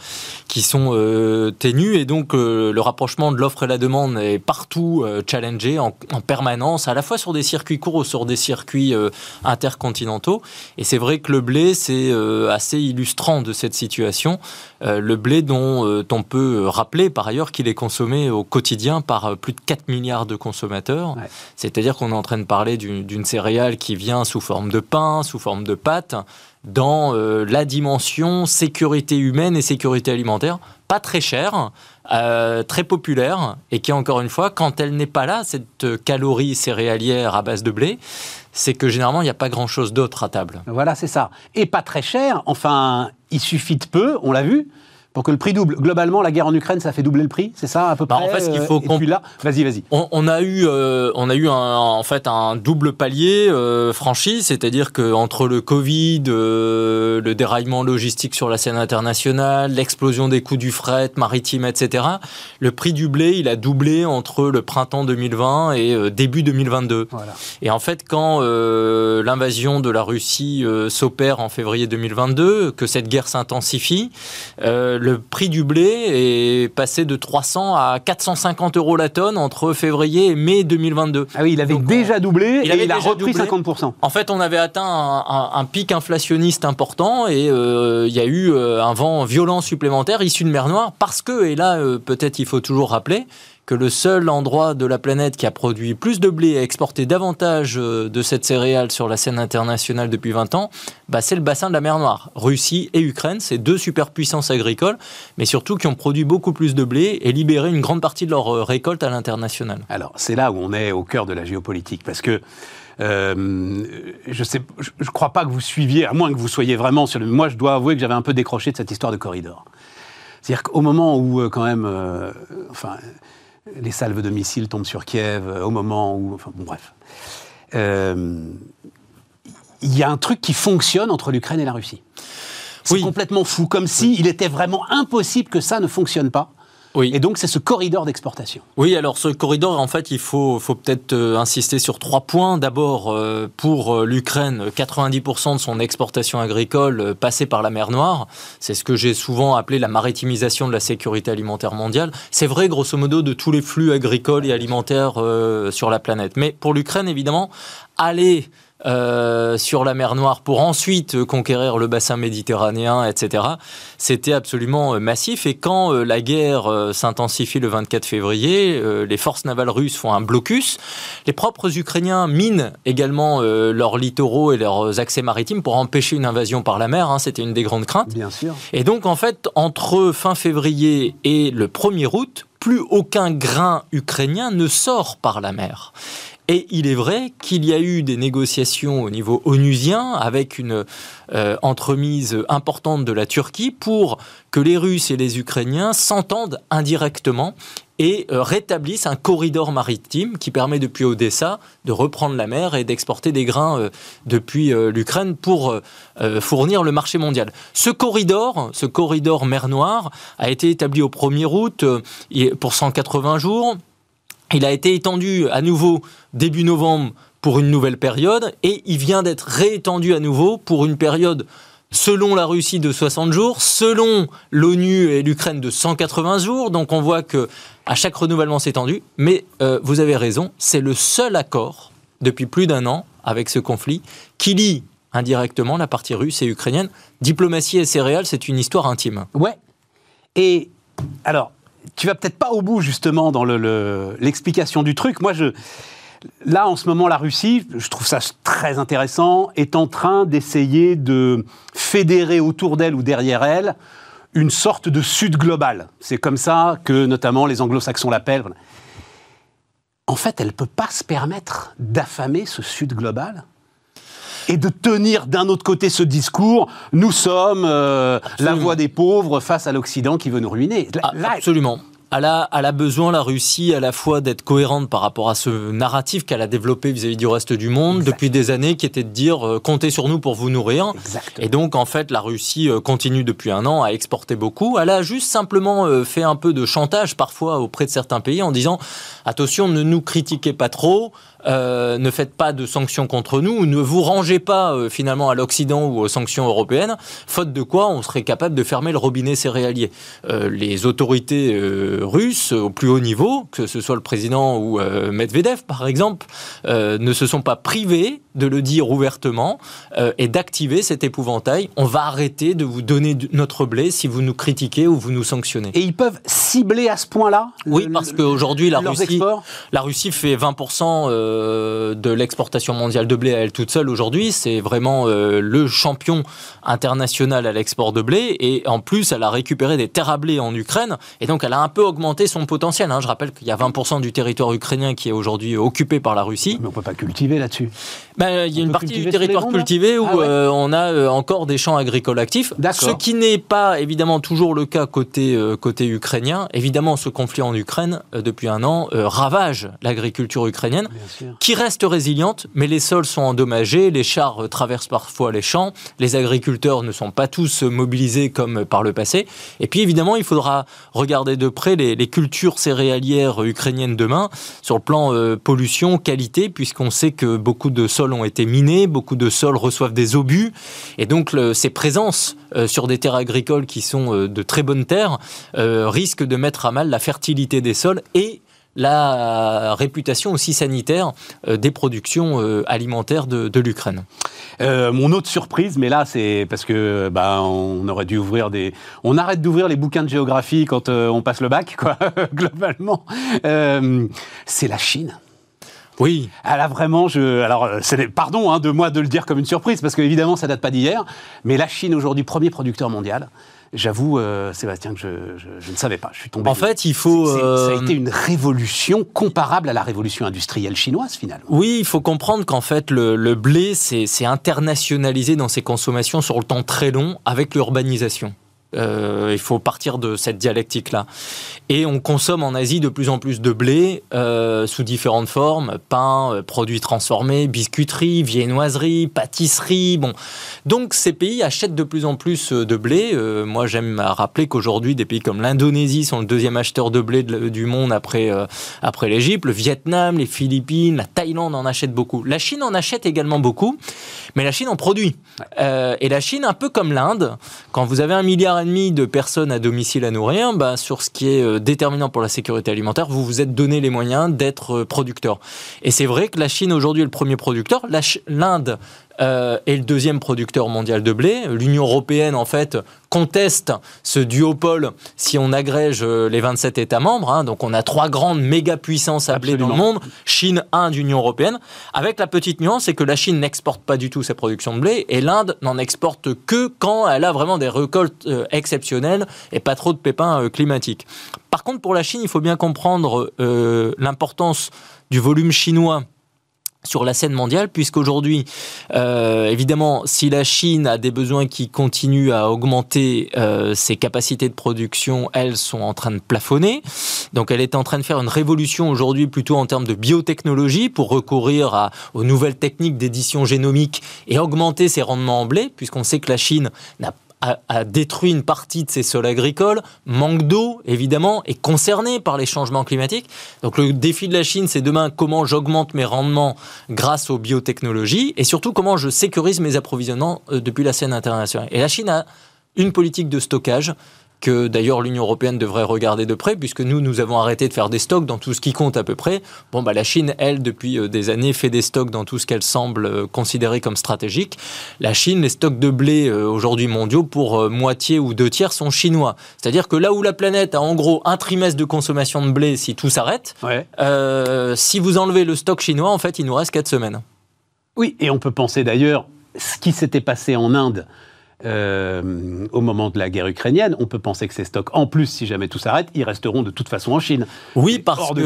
qui sont euh, ténus et donc euh, le rapprochement de l'offre et la demande est partout euh, challengé en, en permanence, à la fois sur des circuits courts ou sur des circuits euh, intercontinentaux. Et c'est vrai que le blé c'est euh, assez assez illustrant de cette situation. le blé dont on peut rappeler par ailleurs qu'il est consommé au quotidien par plus de 4 milliards de consommateurs. C'est-à-dire qu'on est en train de parler d'une céréale qui vient sous forme de pain, sous forme de pâte, dans la dimension sécurité humaine et sécurité alimentaire. Pas très cher, euh, très populaire et qui, encore une fois, quand elle n'est pas là, cette calorie céréalière à base de blé, c'est que généralement, il n'y a pas grand-chose d'autre à table. Voilà, c'est ça. Et pas très cher, enfin, il suffit de peu, on l'a vu, pour que le prix double. Globalement, la guerre en Ukraine, ça fait doubler le prix, c'est ça à peu bah, près. En fait, ce qu'il faut euh, là, vas-y, vas-y. On, a eu, euh, on a eu un, en fait un double palier euh, franchi, c'est-à-dire que entre le Covid, le déraillement logistique sur la scène internationale, l'explosion des coûts du fret maritime, etc. Le prix du blé, il a doublé entre le printemps 2020 et début 2022. Voilà. Et en fait, quand l'invasion de la Russie s'opère en février 2022, que cette guerre s'intensifie le prix du blé est passé de 300 à 450 euros la tonne entre février et mai 2022. Ah oui, il avait déjà doublé il et il a repris 50%. En fait, on avait atteint un, pic inflationniste important et euh, il y a eu euh, un vent violent supplémentaire issu de mer Noire parce que, et là euh, peut-être il faut toujours rappeler, que le seul endroit de la planète qui a produit plus de blé et exporté davantage euh, de cette céréale sur la scène internationale depuis 20 ans, bah c'est le bassin de la mer Noire. Russie et Ukraine, c'est deux superpuissances agricoles, mais surtout qui ont produit beaucoup plus de blé et libéré une grande partie de leur euh, récolte à l'international. Alors, c'est là où on est au cœur de la géopolitique, parce que euh, je ne crois pas que vous suiviez, à moins que vous soyez vraiment sur le. Moi, je dois avouer que j'avais un peu décroché de cette histoire de corridor. C'est-à-dire qu'au moment où, quand même, enfin, les salves de missiles tombent sur Kiev euh, au moment où. Enfin, bon, bref. Euh, il y a un truc qui fonctionne entre l'Ukraine et la Russie. C'est complètement fou, comme s'il il était vraiment impossible que ça ne fonctionne pas. Oui. Et donc, c'est ce corridor d'exportation. Oui, alors ce corridor, en fait, il faut, faut peut-être euh, insister sur trois points. D'abord, euh, pour euh, l'Ukraine, 90% de son exportation agricole passait par la mer Noire. C'est ce que j'ai souvent appelé la maritimisation de la sécurité alimentaire mondiale. C'est vrai, grosso modo, de tous les flux agricoles et alimentaires sur la planète. Mais pour l'Ukraine, évidemment, aller euh, sur la mer Noire pour ensuite conquérir le bassin méditerranéen, etc. C'était absolument euh, massif. Et quand euh, la guerre s'intensifie le 24 février, les forces navales russes font un blocus. Les propres Ukrainiens minent également leurs littoraux et leurs accès maritimes pour empêcher une invasion par la mer. Hein. C'était une des grandes craintes. Bien sûr. Et donc, en fait, entre fin février et le 1er août, plus aucun grain ukrainien ne sort par la mer. Et il est vrai qu'il y a eu des négociations au niveau onusien avec une euh, entremise importante de la Turquie pour que les Russes et les Ukrainiens s'entendent indirectement et euh, rétablissent un corridor maritime qui permet depuis Odessa de reprendre la mer et d'exporter des grains euh, depuis l'Ukraine pour fournir le marché mondial. Ce corridor, ce corridor mer Noire, a été établi au 1er août pour 180 jours. Il a été étendu à nouveau début novembre pour une nouvelle période et il vient d'être réétendu à nouveau pour une période selon la Russie de 60 jours, selon l'ONU et l'Ukraine de 180 jours. Donc on voit que à chaque renouvellement c'est tendu. Mais euh, vous avez raison, c'est le seul accord depuis plus d'un an avec ce conflit qui lie indirectement la partie russe et ukrainienne. Diplomatie et céréales, c'est une histoire intime. Ouais. Et alors, tu vas peut-être pas au bout justement dans l'explication du truc. Moi, je, là, en ce moment, la Russie, je trouve ça très intéressant, est en train d'essayer de fédérer autour d'elle ou derrière elle une sorte de Sud global. C'est comme ça que notamment les anglo-saxons l'appellent. En fait, elle ne peut pas se permettre d'affamer ce Sud global et de tenir d'un autre côté ce discours, nous sommes euh, la voix des pauvres face à l'Occident qui veut nous ruiner. Ah, absolument. Elle a, besoin, la Russie, à la fois d'être cohérente par rapport à ce narratif qu'elle a développé vis-à-vis du reste du monde depuis des années, qui était de dire euh, comptez sur nous pour vous nourrir. Et donc, en fait, la Russie euh, continue depuis un an à exporter beaucoup. Elle a juste simplement fait un peu de chantage parfois auprès de certains pays en disant attention, ne nous critiquez pas trop. Euh, ne faites pas de sanctions contre nous, ne vous rangez pas euh, finalement à l'Occident ou aux sanctions européennes, faute de quoi on serait capable de fermer le robinet céréalier. Euh, les autorités russes au plus haut niveau, que ce soit le président ou Medvedev par exemple, ne se sont pas privés de le dire ouvertement et d'activer cet épouvantail. On va arrêter de vous donner notre blé si vous nous critiquez ou vous nous sanctionnez. Et ils peuvent cibler à ce point-là Oui, parce qu'aujourd'hui, la Russie, la Russie fait 20% de l'exportation mondiale de blé à elle toute seule aujourd'hui. C'est vraiment le champion international à l'export de blé. Et en plus, elle a récupéré des terres à blé en Ukraine. Et donc, elle a un peu augmenté son potentiel. Hein. Je rappelle qu'il y a 20% du territoire ukrainien qui est aujourd'hui occupé par la Russie. Mais on ne peut pas cultiver là-dessus. Ben, il y a une partie du territoire cultivé où ah euh, on a euh, encore des champs agricoles actifs. Ce qui n'est pas évidemment toujours le cas côté, euh, côté ukrainien. Évidemment, ce conflit en Ukraine, depuis un an, ravage l'agriculture ukrainienne, qui reste résiliente, mais les sols sont endommagés, les chars traversent parfois les champs, les agriculteurs ne sont pas tous mobilisés comme par le passé. Et puis évidemment, il faudra regarder de près les, cultures céréalières ukrainiennes demain sur le plan pollution, qualité, puisqu'on sait que beaucoup de sols ont été minés, beaucoup de sols reçoivent des obus, et donc ces présences euh, sur des terres agricoles qui sont euh, de très bonnes terres euh, risquent de mettre à mal la fertilité des sols et la réputation aussi sanitaire des productions alimentaires de, l'Ukraine. mon autre surprise, mais là c'est parce que bah, on aurait dû ouvrir des, on arrête d'ouvrir les bouquins de géographie quand on passe le bac, quoi, *laughs* globalement. c'est la Chine. Oui. Elle a vraiment, je, alors, euh, pardon hein, de moi de le dire comme une surprise, parce qu'évidemment, ça date pas d'hier, mais la Chine aujourd'hui, premier producteur mondial. J'avoue, euh, Sébastien, que je, ne savais pas. Je suis tombé. En fait, il faut. Ça a euh, été une révolution comparable à la révolution industrielle chinoise, finalement. Oui, il faut comprendre qu'en fait, le, le blé, c'est internationalisé dans ses consommations sur le temps très long avec l'urbanisation. Euh, il faut partir de cette dialectique-là. Et on consomme en Asie de plus en plus de blé euh, sous différentes formes pain, euh, produits transformés, biscuiterie, viennoiserie, pâtisserie. Bon, donc ces pays achètent de plus en plus de blé. moi, j'aime rappeler qu'aujourd'hui, des pays comme l'Indonésie sont le deuxième acheteur de blé du monde après après l'Égypte, le Vietnam, les Philippines, la Thaïlande en achètent beaucoup. La Chine en achète également beaucoup, mais la Chine en produit. et la Chine, un peu comme l'Inde, quand vous avez un milliard de personnes à domicile à nourrir, bah, sur ce qui est euh, déterminant pour la sécurité alimentaire, vous vous êtes donné les moyens d'être euh, producteur. Et c'est vrai que la Chine aujourd'hui est le premier producteur. L'Inde euh, est le deuxième producteur mondial de blé. L'Union européenne, en fait, conteste ce duopole si on agrège euh, les 27 États membres. Hein. Donc on a trois grandes méga puissances à blé dans le monde Chine, Inde, Union européenne. Avec la petite nuance, c'est que la Chine n'exporte pas du tout sa production de blé et l'Inde n'en exporte que quand elle a vraiment des récoltes euh, exceptionnelles et pas trop de pépins climatiques. Par contre, pour la Chine, il faut bien comprendre l'importance du volume chinois sur la scène mondiale, puisqu'aujourd'hui, euh, évidemment, si la Chine a des besoins qui continuent à augmenter, euh, ses capacités de production, elles sont en train de plafonner. Donc, elle est en train de faire une révolution aujourd'hui plutôt en termes de biotechnologie pour recourir aux nouvelles techniques d'édition génomique et augmenter ses rendements en blé, puisqu'on sait que la Chine n'a a, détruit une partie de ses sols agricoles, manque d'eau évidemment, est concerné par les changements climatiques. Donc le défi de la Chine, c'est demain comment j'augmente mes rendements grâce aux biotechnologies et surtout comment je sécurise mes approvisionnements euh, depuis la scène internationale. Et la Chine a une politique de stockage que d'ailleurs l'Union européenne devrait regarder de près, puisque nous, nous avons arrêté de faire des stocks dans tout ce qui compte à peu près. Bon, bah, la Chine, elle, depuis euh, des années, fait des stocks dans tout ce qu'elle semble euh, considérer comme stratégique. La Chine, les stocks de blé euh, aujourd'hui mondiaux, pour moitié ou deux tiers, sont chinois. C'est-à-dire que là où la planète a en gros un trimestre de consommation de blé, si tout s'arrête, si vous enlevez le stock chinois, en fait, il nous reste quatre semaines. Oui, et on peut penser d'ailleurs ce qui s'était passé en Inde euh, au moment de la guerre ukrainienne, on peut penser que ces stocks, en plus, si jamais tout s'arrête, ils resteront de toute façon en Chine. Oui, parce que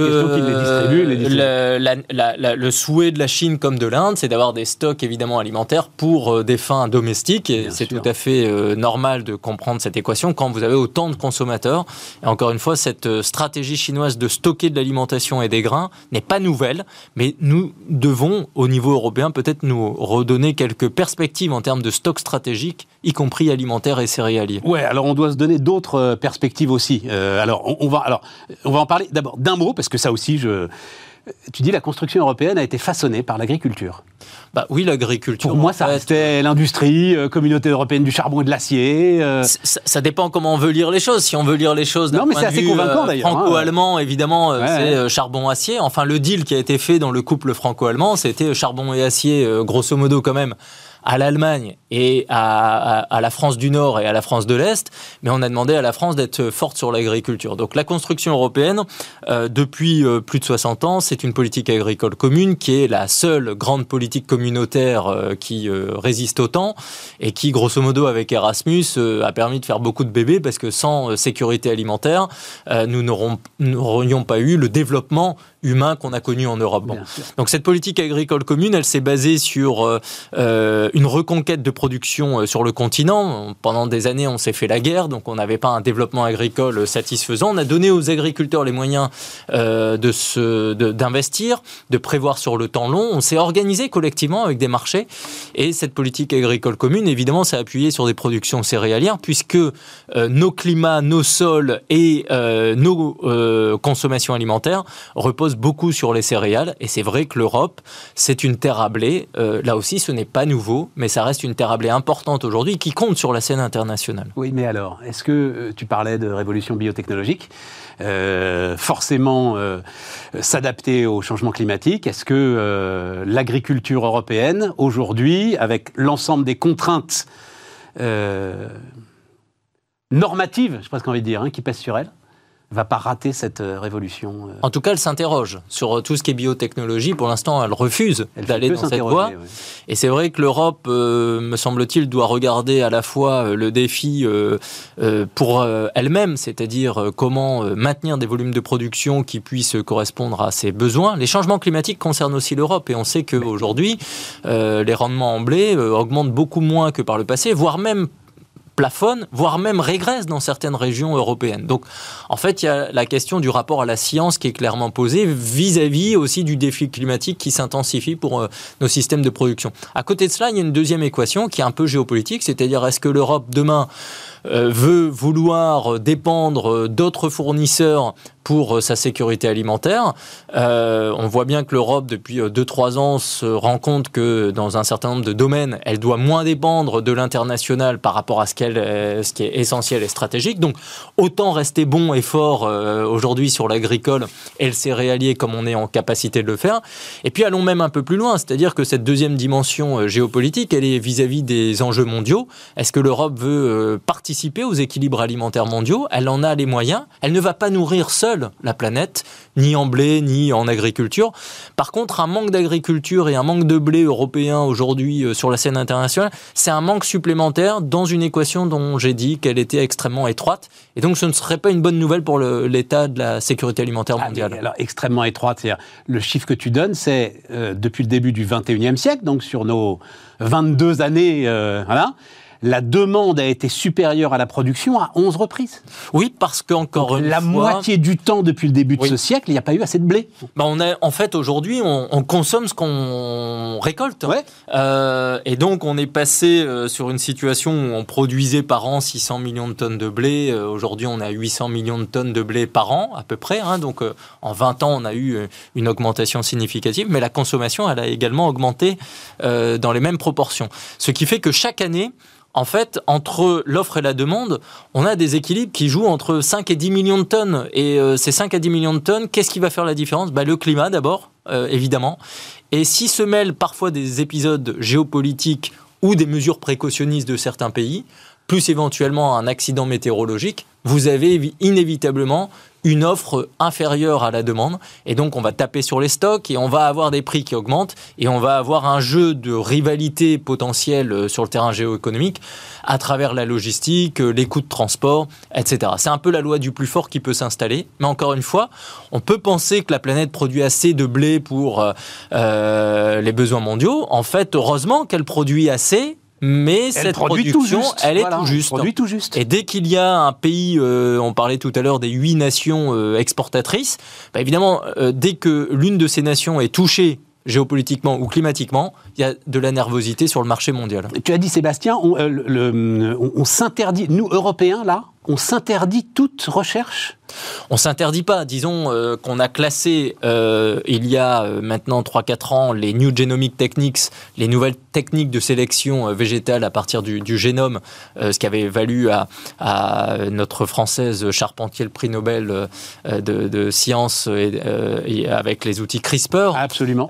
le souhait de la Chine comme de l'Inde, c'est d'avoir des stocks évidemment alimentaires pour euh, des fins domestiques. Et c'est tout à fait euh, normal de comprendre cette équation quand vous avez autant de consommateurs. Et encore une fois, cette stratégie chinoise de stocker de l'alimentation et des grains n'est pas nouvelle, mais nous devons, au niveau européen, peut-être nous redonner quelques perspectives en termes de stock stratégique y compris alimentaire et céréalier. Ouais, alors on doit se donner d'autres euh, perspectives aussi. Euh, alors on, va alors on va en parler d'abord d'un mot parce que ça aussi je Tu dis la construction européenne a été façonnée par l'agriculture. Bah oui, l'agriculture. Pour moi, ça restait l'industrie, euh, communauté européenne du charbon et de l'acier. euh, Ça, ça dépend comment on veut lire les choses. Si on veut lire les choses d'un point de vue, hein. Franco-allemand, évidemment, Ouais, c'est ouais. charbon-acier. Enfin, le deal qui a été fait dans le couple franco-allemand, c'était charbon et acier, grosso modo quand même, à l'Allemagne et à, à- à la France du Nord et à la France de l'Est. Mais on a demandé à la France d'être forte sur l'agriculture. Donc la construction européenne, euh, depuis euh, plus de 60 ans, c'est une politique agricole commune qui est la seule grande politique communautaire euh, qui résiste au temps et qui, grosso modo, avec Erasmus, a permis de faire beaucoup de bébés parce que sans sécurité alimentaire, nous n'aurions pas eu le développement humain qu'on a connu en Europe. Bon. Donc cette politique agricole commune, elle s'est basée sur euh, une reconquête de production euh, sur le continent. Pendant des années, on s'est fait la guerre, donc on n'avait pas un développement agricole satisfaisant. On a donné aux agriculteurs les moyens euh, d'investir, de, prévoir sur le temps long. On s'est organisé collectivement avec des marchés. Et cette politique agricole commune, évidemment, s'est appuyée sur des productions céréalières, puisque euh, nos climats, nos sols et nos consommations alimentaires reposent beaucoup sur les céréales. Et c'est vrai que l'Europe, c'est une terre à blé. Là aussi, ce n'est pas nouveau, mais ça reste une terre à blé importante aujourd'hui qui compte sur la scène internationale. Oui, mais alors, est-ce que euh, tu parlais de révolution biotechnologique euh, forcément euh, s'adapter au changement climatique. Est-ce que l'agriculture européenne, aujourd'hui, avec l'ensemble des contraintes normatives, j'ai presque envie de dire, hein, qui pèsent sur elle, va pas rater cette euh, révolution euh, En tout cas, elle s'interroge sur tout ce qui est biotechnologie. Pour l'instant, elle refuse d'aller dans cette voie. Et c'est vrai que l'Europe, euh, me semble-t-il, doit regarder à la fois euh, le défi euh, euh, pour euh, elle-même, c'est-à-dire euh, comment euh, maintenir des volumes de production qui puissent correspondre à ses besoins. Les changements climatiques concernent aussi l'Europe et on sait qu'aujourd'hui, euh, les rendements en blé euh, augmentent beaucoup moins que par le passé, voire même plafonne, voire même régresse dans certaines régions européennes. Donc, en fait, il y a la question du rapport à la science qui est clairement posée vis-à-vis aussi du défi climatique qui s'intensifie pour euh, nos systèmes de production. À côté de cela, il y a une deuxième équation qui est un peu géopolitique, c'est-à-dire est-ce que l'Europe demain euh, veut vouloir dépendre euh, d'autres fournisseurs pour euh, sa sécurité alimentaire. Euh, on voit bien que l'Europe, depuis 2-3 ans, se rend compte que dans un certain nombre de domaines, elle doit moins dépendre de l'international par rapport à ce, qu'elle, euh, ce qui est essentiel et stratégique. Donc, autant rester bon et fort euh, aujourd'hui sur l'agricole et le céréalier comme on est en capacité de le faire. Et puis, allons même un peu plus loin, c'est-à-dire que cette deuxième dimension euh, géopolitique, elle est vis-à-vis des enjeux mondiaux. Est-ce que l'Europe veut euh, participer aux équilibres alimentaires mondiaux? Elle en a les moyens. Elle ne va pas nourrir seule la planète, ni en blé, ni en agriculture. Par contre, un manque d'agriculture et un manque de blé européen aujourd'hui euh, sur la scène internationale, c'est un manque supplémentaire dans une équation dont j'ai dit qu'elle était extrêmement étroite. Et donc, ce ne serait pas une bonne nouvelle pour l'état de la sécurité alimentaire Ah, mondiale. alors, extrêmement étroite. C'est-à-dire, le chiffre que tu donnes, c'est euh, depuis le début du 21e siècle, donc sur nos 22 années, euh, voilà, la demande a été supérieure à la production à 11 reprises. Oui, parce qu'encore une la fois... moitié du temps depuis le début de Oui. ce siècle, il n'y a pas eu assez de blé. Bah, on a, en fait, aujourd'hui, on, on consomme ce qu'on récolte. Ouais. Euh, et donc, on est passé euh, sur une situation où on produisait par an 600 millions de tonnes de blé. Euh, aujourd'hui, on a 800 millions de tonnes de blé par an, à peu près. hein. donc, en 20 ans, on a eu une augmentation significative. Mais la consommation, elle a également augmenté dans les mêmes proportions. Ce qui fait que chaque année, en fait, entre l'offre et la demande, on a des équilibres qui jouent entre 5 et 10 millions de tonnes. Et euh, ces 5 à 10 millions de tonnes, qu'est-ce qui va faire la différence? Bah, Le climat d'abord, euh, évidemment. Et s'y se mêlent parfois des épisodes géopolitiques ou des mesures précautionnistes de certains pays, plus éventuellement un accident météorologique, vous avez évi- inévitablement une offre inférieure à la demande. Et donc, on va taper sur les stocks et on va avoir des prix qui augmentent et on va avoir un jeu de rivalité potentielle euh, sur le terrain géoéconomique à travers la logistique, euh, les coûts de transport, etc. C'est un peu la loi du plus fort qui peut s'installer. Mais encore une fois, on peut penser que la planète produit assez de blé pour euh, les besoins mondiaux. En fait, heureusement qu'elle produit assez. Mais Elle cette production, tout juste. elle est Voilà, tout juste. Produit tout juste. Et dès qu'il y a un pays, euh, on parlait tout à l'heure des huit nations euh, exportatrices, bah évidemment, euh, dès que l'une de ces nations est touchée géopolitiquement ou climatiquement, il y a de la nervosité sur le marché mondial. Tu as dit, Sébastien, on s'interdit, nous, Européens, là, on s'interdit toute recherche on s'interdit pas. Disons euh, qu'on a classé euh, il y a euh, maintenant 3-4 ans les New Genomic Techniques, les nouvelles techniques de sélection végétale à partir du, génome, ce qui avait valu à, notre française Charpentier le prix Nobel de, sciences et, avec les outils CRISPR. Absolument.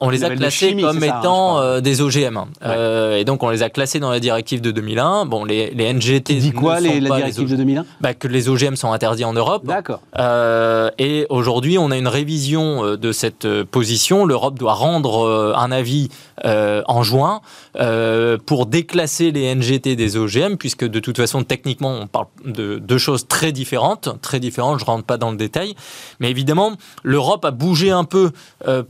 on les a classés comme hein, étant des OGM. et donc on les a classés dans la directive de 2001. Bon, les, les NGT. Dit quoi les, la directive de 2001 bah, Que les OGM sont interdits en Europe. D'accord. Euh, et aujourd'hui, on a une révision euh, de cette euh, position. L'Europe doit rendre un avis en juin pour déclasser les NGT des OGM, puisque de toute façon, techniquement, on parle de deux choses très différentes. Très différentes, je ne rentre pas dans le détail. Mais évidemment, l'Europe a bougé un peu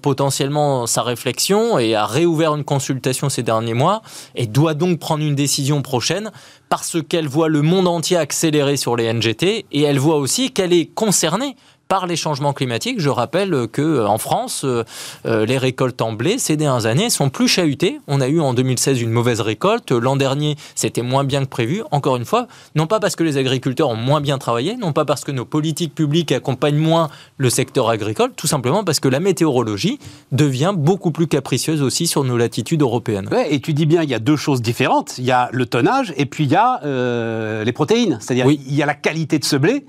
potentiellement sa réflexion et a réouvert une consultation ces derniers mois et doit donc prendre une décision prochaine parce qu'elle voit le monde entier accélérer sur les NGT et elle voit aussi qu'elle est concernée par les changements climatiques. Je rappelle que euh, en France, euh, euh, les récoltes en blé ces dernières années sont plus chahutées. On a eu en 2016 une mauvaise récolte. L'an dernier, c'était moins bien que prévu. Encore une fois, non pas parce que les agriculteurs ont moins bien travaillé, non pas parce que nos politiques publiques accompagnent moins le secteur agricole, tout simplement parce que la météorologie devient beaucoup plus capricieuse aussi sur nos latitudes européennes. Ouais, et tu dis bien, il y a deux choses différentes. Il y a le tonnage et puis il y a les protéines. C'est-à-dire, il y a la qualité de ce blé.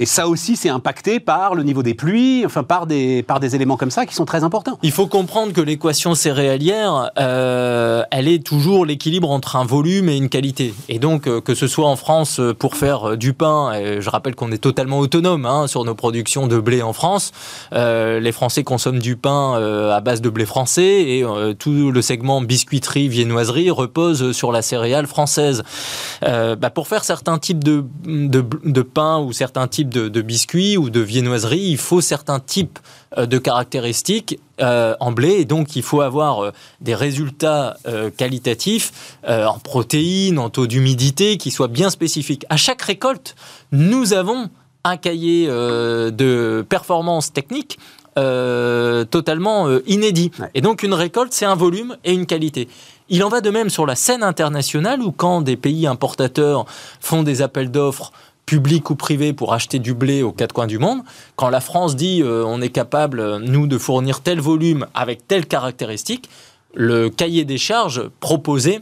Et ça aussi, c'est impacté par le niveau des pluies, enfin par des, par des éléments comme ça qui sont très importants. Il faut comprendre que l'équation céréalière, euh, elle est toujours l'équilibre entre un volume et une qualité. Et donc, euh, que ce soit en France euh, pour faire du pain, je rappelle qu'on est totalement autonome hein, sur nos productions de blé en France. les Français consomment du pain à base de blé français et tout le segment biscuiterie, viennoiserie repose sur la céréale française. Bah, pour faire certains types de, de, de pain ou certains types de, biscuits ou de viennoiseries, il faut certains types euh, de caractéristiques euh, en blé et donc il faut avoir euh, des résultats qualitatifs en protéines, en taux d'humidité qui soient bien spécifiques. À chaque récolte, nous avons un cahier de performance technique totalement inédit. Et donc une récolte, c'est un volume et une qualité. Il en va de même sur la scène internationale où quand des pays importateurs font des appels d'offres public ou privé pour acheter du blé aux quatre coins du monde, quand la France dit euh, on est capable, nous, de fournir tel volume avec telle caractéristique, le cahier des charges proposé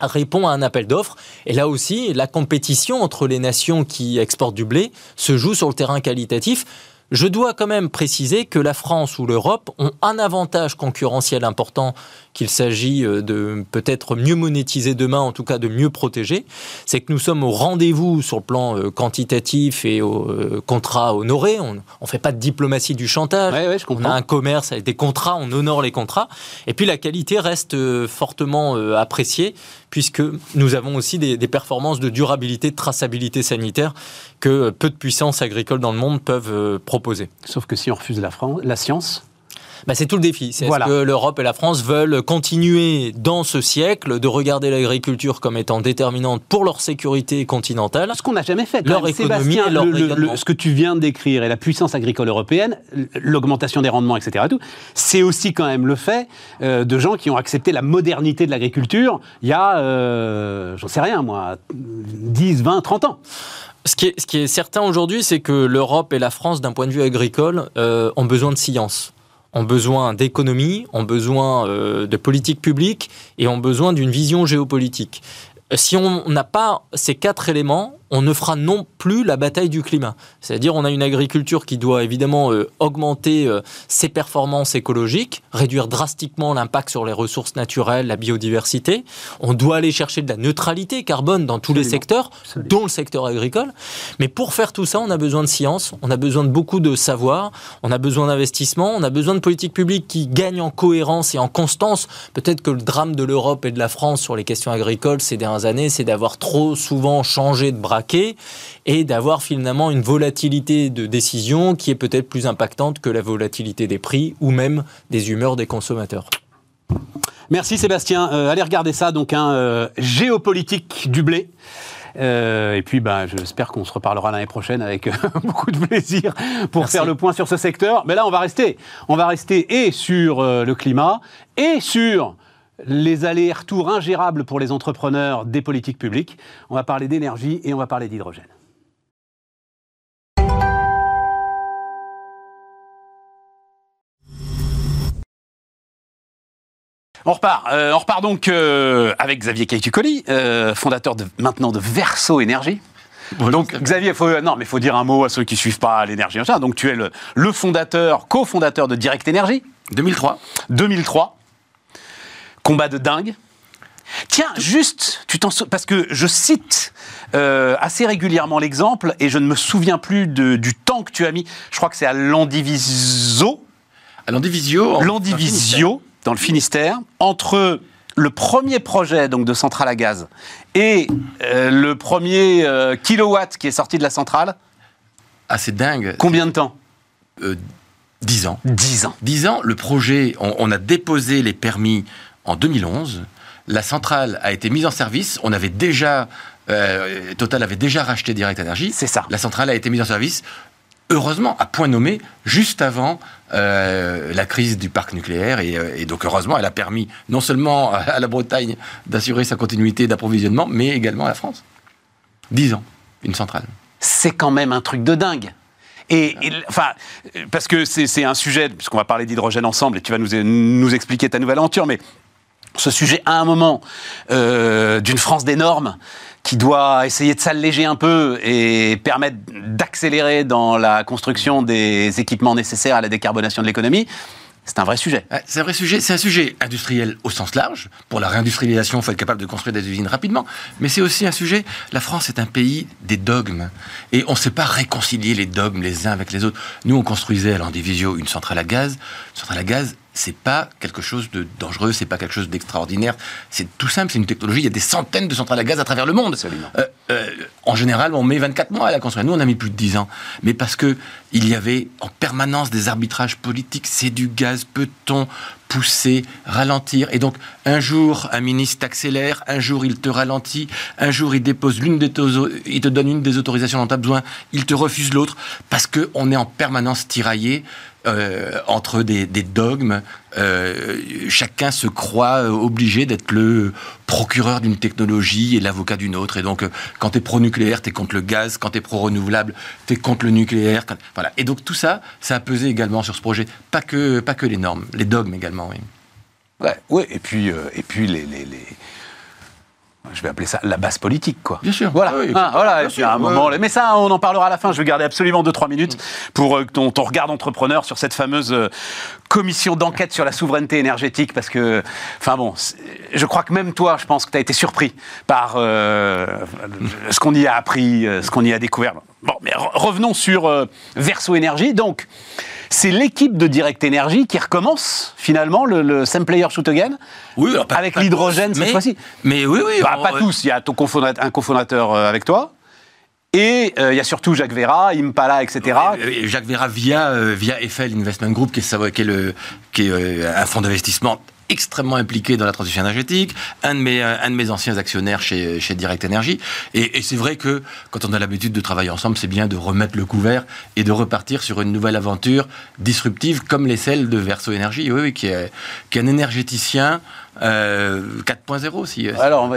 répond à un appel d'offres. Et là aussi, la compétition entre les nations qui exportent du blé se joue sur le terrain qualitatif. Je dois quand même préciser que la France ou l'Europe ont un avantage concurrentiel important qu'il s'agit euh, de peut-être mieux monétiser demain, en tout cas de mieux protéger, c'est que nous sommes au rendez-vous sur le plan euh, quantitatif et au euh, contrat honoré. On ne fait pas de diplomatie du chantage. on a un commerce avec des contrats, on honore les contrats. Et puis la qualité reste fortement appréciée puisque nous avons aussi des, performances de durabilité, de traçabilité sanitaire que peu de puissances agricoles dans le monde peuvent proposer. Sauf que si on refuse la science, bah, c'est tout le défi. C'est ce que l'Europe et la France veulent continuer dans ce siècle de regarder l'agriculture comme étant déterminante pour leur sécurité continentale. Ce qu'on n'a jamais fait. Leur économie et leur Ce que tu viens de décrire et la puissance agricole européenne, l'augmentation des rendements, etc. C'est aussi quand même le fait euh, de gens qui ont accepté la modernité de l'agriculture il y a, euh, j'en sais rien moi, 10, 20, 30 ans. Ce qui, est, ce qui est certain aujourd'hui, c'est que l'Europe et la France, d'un point de vue agricole, euh, ont besoin de science ont besoin d'économie, ont besoin euh, de politique publique et ont besoin d'une vision géopolitique. Si on n'a pas ces quatre éléments, on ne fera non plus la bataille du climat. C'est-à-dire on a une agriculture qui doit évidemment euh, augmenter euh, ses performances écologiques, réduire drastiquement l'impact sur les ressources naturelles, la biodiversité. On doit aller chercher de la neutralité carbone dans tous les secteurs, dont le secteur agricole. Mais pour faire tout ça, on a besoin de science, on a besoin de beaucoup de savoir, on a besoin d'investissement, on a besoin de politiques publiques qui gagnent en cohérence et en constance. Peut-être que le drame de l'Europe et de la France sur les questions agricoles ces dernières années, c'est d'avoir trop souvent changé de bras et d'avoir finalement une volatilité de décision qui est peut-être plus impactante que la volatilité des prix ou même des humeurs des consommateurs. Merci Sébastien. Euh, allez regarder ça, donc un euh, géopolitique du blé. Euh, et puis, ben, j'espère qu'on se reparlera l'année prochaine avec *laughs* beaucoup de plaisir pour faire le point sur ce secteur. Mais là, on va rester, on va rester et sur le climat et sur les allers-retours ingérables pour les entrepreneurs des politiques publiques. On va parler d'énergie et on va parler d'hydrogène. On repart. Euh, on repart donc euh, avec Xavier Caitucoli, euh, fondateur de, maintenant de Verso Énergie. Donc Xavier, faut, euh, non mais faut dire un mot à ceux qui suivent pas l'énergie. Donc tu es le, le fondateur, cofondateur de Direct Énergie. 2003. 2003. Combat de dingue. Tiens, juste, tu t'en parce que je cite euh, assez régulièrement l'exemple et je ne me souviens plus de- du temps que tu as mis. Je crois que c'est à Landiviso, À Landivisio. Landivisio, dans le Finistère, entre le premier projet donc de centrale à gaz et euh, le premier euh, kilowatt qui est sorti de la centrale. Ah, c'est dingue. Combien de temps? Euh, 10 ans. 10 ans. 10 ans, le projet, on, on a déposé les permis en 2011. La centrale a été mise en service. On avait déjà, euh, Total avait déjà racheté Direct Energy. C'est ça. La centrale a été mise en service, heureusement, à point nommé, juste avant euh, la crise du parc nucléaire. Et, euh, et donc, heureusement, elle a permis non seulement à, la Bretagne d'assurer sa continuité d'approvisionnement, mais également à la France. 10 ans, une centrale. c'est quand même un truc de dingue. Et, et, enfin, parce que c'est c'est un sujet, puisqu'on va parler d'hydrogène ensemble, et tu vas nous, nous expliquer ta nouvelle aventure, mais ce sujet à un moment euh, d'une France des normes qui doit essayer de s'alléger un peu et permettre d'accélérer dans la construction des équipements nécessaires à la décarbonation de l'économie, c'est un vrai sujet. Ouais, C'est un vrai sujet. C'est un sujet industriel au sens large. Pour la réindustrialisation, il faut être capable de construire des usines rapidement. Mais c'est aussi un sujet. La France est un pays des dogmes. Et on ne sait pas réconcilier les dogmes les uns avec les autres. Nous, on construisait à l'Andivisio une centrale à gaz. Une centrale à gaz, c'est pas quelque chose de dangereux, c'est pas quelque chose d'extraordinaire. C'est tout simple, c'est une technologie. Il y a des centaines de centrales à gaz à travers le monde. Euh, euh, en général, on met 24 mois à la construire. Nous, on a mis plus de 10 ans. Mais parce que il y avait en permanence des arbitrages politiques. C'est du gaz. Peut-on pousser, ralentir Et donc, un jour, un ministre t'accélère, un jour, il te ralentit, un jour, il dépose l'une des il te donne une des autorisations dont tu as besoin, il te refuse l'autre, parce qu'on est en permanence tiraillé euh, entre des dogmes. Euh, chacun se croit euh, obligé d'être le procureur d'une technologie et l'avocat d'une autre. Et donc, euh, quand tu es pro-nucléaire, tu es contre le gaz. Quand tu es pro-renouvelable, tu es contre le nucléaire. Voilà. Et donc, tout ça, ça a pesé également sur ce projet. Pas que, pas que les normes, les dogmes également, oui. Ouais, ouais, et puis, et puis les- les- Je vais appeler ça la base politique, quoi. Bien sûr. Voilà, Ah oui, Ah, voilà. bien et puis sûr, à un ouais. moment, mais ça, on en parlera à la fin. Je vais garder absolument 2-3 minutes pour euh, ton, ton regard d'entrepreneur sur cette fameuse euh, commission d'enquête sur la souveraineté énergétique, parce que, enfin bon, je crois que même toi, je pense que tu as été surpris par euh, ce qu'on y a appris, ce qu'on y a découvert. Bon, mais re- revenons sur euh, Verso Énergie. Donc, c'est l'équipe de Direct Énergie qui recommence finalement le, le Same Player Shoot Again. Oui, alors, pas- Avec l'hydrogène, cette mais- fois-ci. Mais oui, oui. Bah, on- pas tous, il y a ton cofondateur, un cofondateur avec toi. Et euh, il y a surtout Jacques Vera, Impala, etc. Et Jacques Vera via, euh, via Eiffel Investment Group, qui est, sa- qui est, le, qui est euh, un fonds d'investissement extrêmement impliqué dans la transition énergétique, un de mes, un de mes anciens actionnaires chez, chez Direct Energy. Et, et c'est vrai que quand on a l'habitude de travailler ensemble, c'est bien de remettre le couvert et de repartir sur une nouvelle aventure disruptive comme les celles de Verso Énergie, oui, oui, qui, est, qui est un énergéticien euh, 4.0 si, Alors, on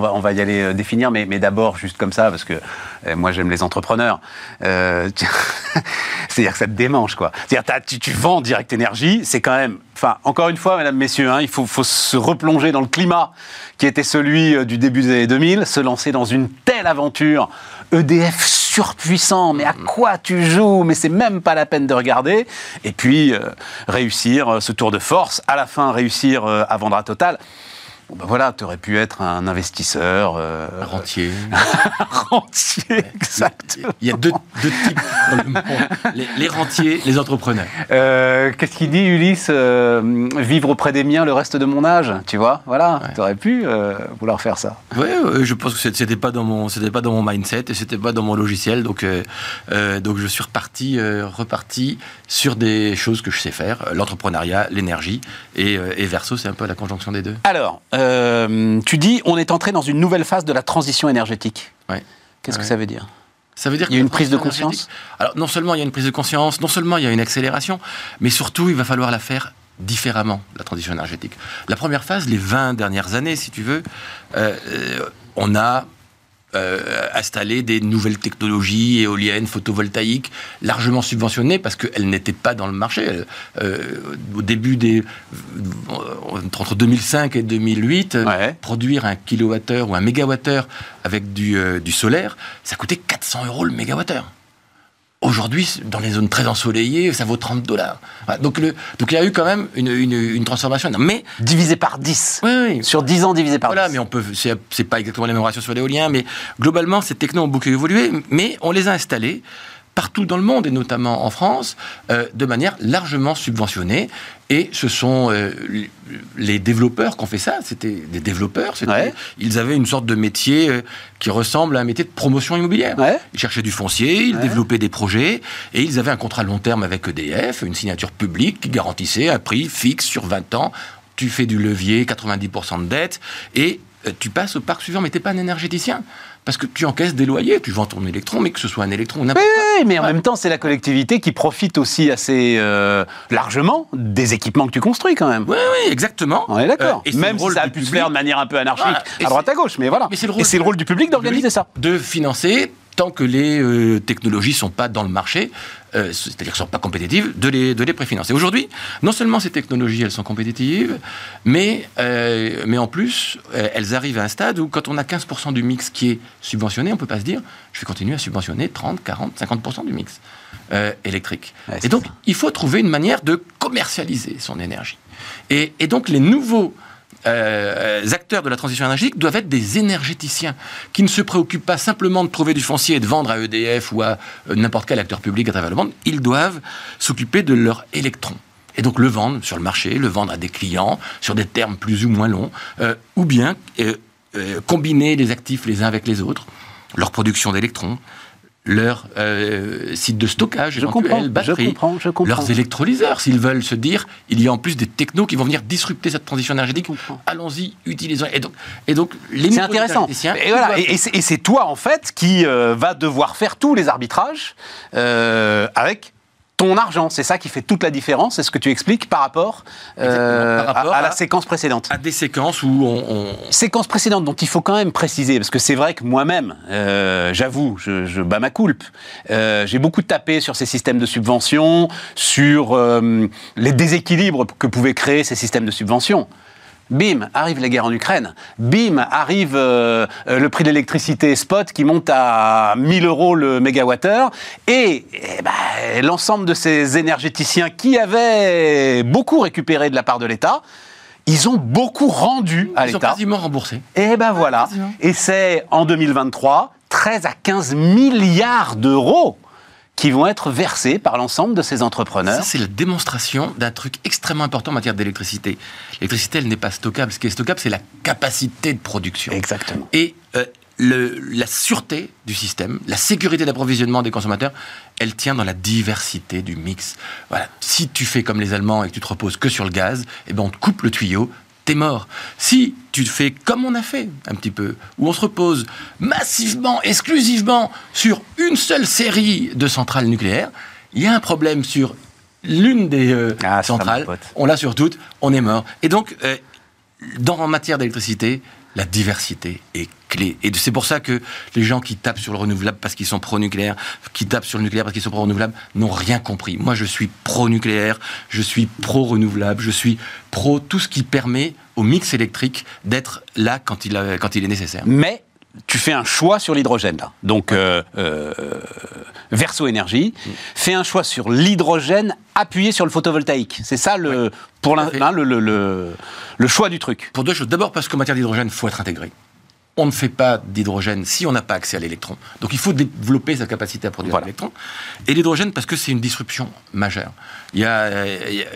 va, on, va, y aller euh, définir, mais, mais d'abord, juste comme ça, parce que euh, moi, j'aime les entrepreneurs. Euh, *laughs* C'est-à-dire que ça te démange, quoi. C'est-à-dire, tu, tu vends Direct Énergie, c'est quand même. Enfin, encore une fois, mesdames, messieurs, hein, il faut, faut se replonger dans le climat qui était celui euh, du début des années 2000, se lancer dans une telle aventure. EDF surpuissant, mais à quoi tu joues? Mais c'est même pas la peine de regarder. Et puis, euh, réussir euh, ce tour de force, à la fin, réussir euh, à vendre à Total. Ben voilà, tu aurais pu être un investisseur. euh, Rentier. *laughs* rentier, exact. Il y a deux, deux types dans le monde. Les, les rentiers, les entrepreneurs. Euh, Qu'est-ce qu'il dit, Ulysse Euh, Vivre auprès des miens le reste de mon âge, tu vois? Voilà, tu aurais pu vouloir faire ça. Oui, je pense que c'était pas dans mon, c'était pas dans mon mindset et c'était pas dans mon logiciel. Donc, donc je suis reparti, reparti sur des choses que je sais faire, l'entrepreneuriat, l'énergie et, et Verso, c'est un peu la conjonction des deux. Alors, euh, tu dis, on est entré dans une nouvelle phase de la transition énergétique. Ouais. Qu'est-ce que ça veut dire? Ça veut dire Il y a une prise de conscience Alors non seulement il y a une prise de conscience, non seulement il y a une accélération, mais surtout il va falloir la faire différemment, la transition énergétique. La première phase, les 20 dernières années, si tu veux, euh, euh, on a euh, installer des nouvelles technologies éoliennes, photovoltaïques, largement subventionnées parce qu'elles n'étaient pas dans le marché. Euh, au début des. euh, entre 2005 et 2008, euh, Ouais. produire un kilowattheure ou un mégawattheure avec du, euh, du solaire, ça coûtait 400 euros le mégawattheure. Aujourd'hui, dans les zones très ensoleillées, ça vaut 30 dollars. Voilà, donc, le, donc il y a eu quand même une, une, une transformation. énorme. Mais, Divisé par 10. oui, oui, Sur 10 ans divisé par voilà, 10. mais on peut, c'est pas exactement les mêmes ratios sur l'éolien, mais globalement, ces technos ont beaucoup évolué, mais on les a installés partout dans le monde, et notamment en France, euh, de manière largement subventionnée. Et ce sont euh, les développeurs qui ont fait ça. C'était des développeurs. Ouais. Ils avaient une sorte de métier euh, qui ressemble à un métier de promotion immobilière. Ouais. Ils cherchaient du foncier, ils Ouais. développaient des projets, et ils avaient un contrat long terme avec EDF, une signature publique qui garantissait un prix fixe sur 20 ans. Tu fais du levier, 90% de dette, et tu passes au parc suivant, mais tu n'es pas un énergéticien. Parce que tu encaisses des loyers, tu vends ton électron, mais que ce soit un électron ou n'importe quoi. Oui, mais en même temps, c'est la collectivité qui profite aussi assez euh, largement des équipements que tu construis quand même. Oui, oui, exactement. On est d'accord. Euh, et même si ça a pu se faire de manière un peu anarchique Voilà. À droite à gauche, mais voilà. Mais c'est le rôle Et c'est le rôle du public d'organiser ça. de financer tant que les euh, technologies sont pas dans le marché, euh, c'est-à-dire qu'elles sont pas compétitives, de les, de les préfinancer. Aujourd'hui, non seulement ces technologies, elles sont compétitives, mais, euh, mais en plus, elles arrivent à un stade où quand on a 15% du mix qui est subventionné, on peut pas se dire, je vais continuer à subventionner 30, 40, 50% du mix électrique. Ouais, et donc, ça. il faut trouver une manière de commercialiser son énergie. Et, et donc, les nouveaux euh, acteurs de la transition énergétique doivent être des énergéticiens qui ne se préoccupent pas simplement de trouver du foncier et de vendre à EDF ou à euh, n'importe quel acteur public à travers le monde. Ils doivent s'occuper de leur électron. Et donc le vendre sur le marché, le vendre à des clients sur des termes plus ou moins longs, euh, ou bien euh, combiner les actifs les uns avec les autres, leur production d'électrons, leur euh, site de stockage, Je comprends, je batterie, comprends, je comprends. leurs électrolyseurs, s'ils veulent se dire, il y a en plus des technos qui vont venir disrupter cette transition énergétique. Allons-y, utilisons. Et donc, et donc les C'est intéressant. Et, voilà, et c'est toi, en fait, qui euh, va devoir faire tous les arbitrages euh, avec ton argent. C'est ça qui fait toute la différence. C'est ce que tu expliques par rapport, euh, Exactement, par rapport à, à la séquence précédente. à des séquences où on, on- Séquence précédente dont il faut quand même préciser, parce que c'est vrai que moi-même, euh, j'avoue, je, je bats ma coulpe. Euh, J'ai beaucoup tapé sur ces systèmes de subvention, sur les déséquilibres que pouvaient créer ces systèmes de subvention. Bim, arrive la guerre en Ukraine. Bim, arrive euh, euh, le prix de l'électricité spot qui monte à 1000 euros le mégawattheure. Et, eh ben, l'ensemble de ces énergéticiens qui avaient beaucoup récupéré de la part de l'État, ils ont beaucoup rendu à ils sont l'État. quasiment remboursés. Et ben voilà. Et c'est en 2023, 13 à 15 milliards d'euros qui vont être versés par l'ensemble de ces Ça, entrepreneurs. c'est la démonstration d'un truc extrêmement important en matière d'électricité. L'électricité, elle n'est pas stockable. Ce qui est stockable, c'est la capacité de production. Exactement. Et euh, le- la sûreté du système, la sécurité d'approvisionnement des consommateurs, elle tient dans la diversité du mix. Voilà. Si tu fais comme les Allemands et que tu te reposes que sur le gaz, eh ben on te coupe le tuyau, t'es mort. Si tu fais comme on a fait un petit peu, où on se repose massivement, exclusivement sur une seule série de centrales nucléaires, il y a un problème sur l'une des euh, Ah, centrales, on l'a sur toutes, on est mort. Et donc, euh, dans en matière d'électricité, la diversité est clé. Et c'est pour ça que les gens qui tapent sur le renouvelable parce qu'ils sont pro-nucléaire, qui tapent sur le nucléaire parce qu'ils sont pro-renouvelable, n'ont rien compris. Moi, je suis pro-nucléaire, je suis pro-renouvelable, je suis pro tout ce qui permet au mix électrique d'être là quand il, a- quand il est nécessaire. Mais tu fais un choix sur l'hydrogène là. Donc euh, euh, Verso Énergie fait un choix sur l'hydrogène appuyé sur le photovoltaïque. C'est ça le pour fait. hein, le, le- le- le choix du truc. Pour deux choses. D'abord parce qu'en matière d'hydrogène, il faut être intégré. On ne fait pas d'hydrogène si on n'a pas accès à l'électron. Donc il faut développer sa capacité à produire Voilà. l'électron. Et l'hydrogène parce que c'est une disruption majeure. Il y, a,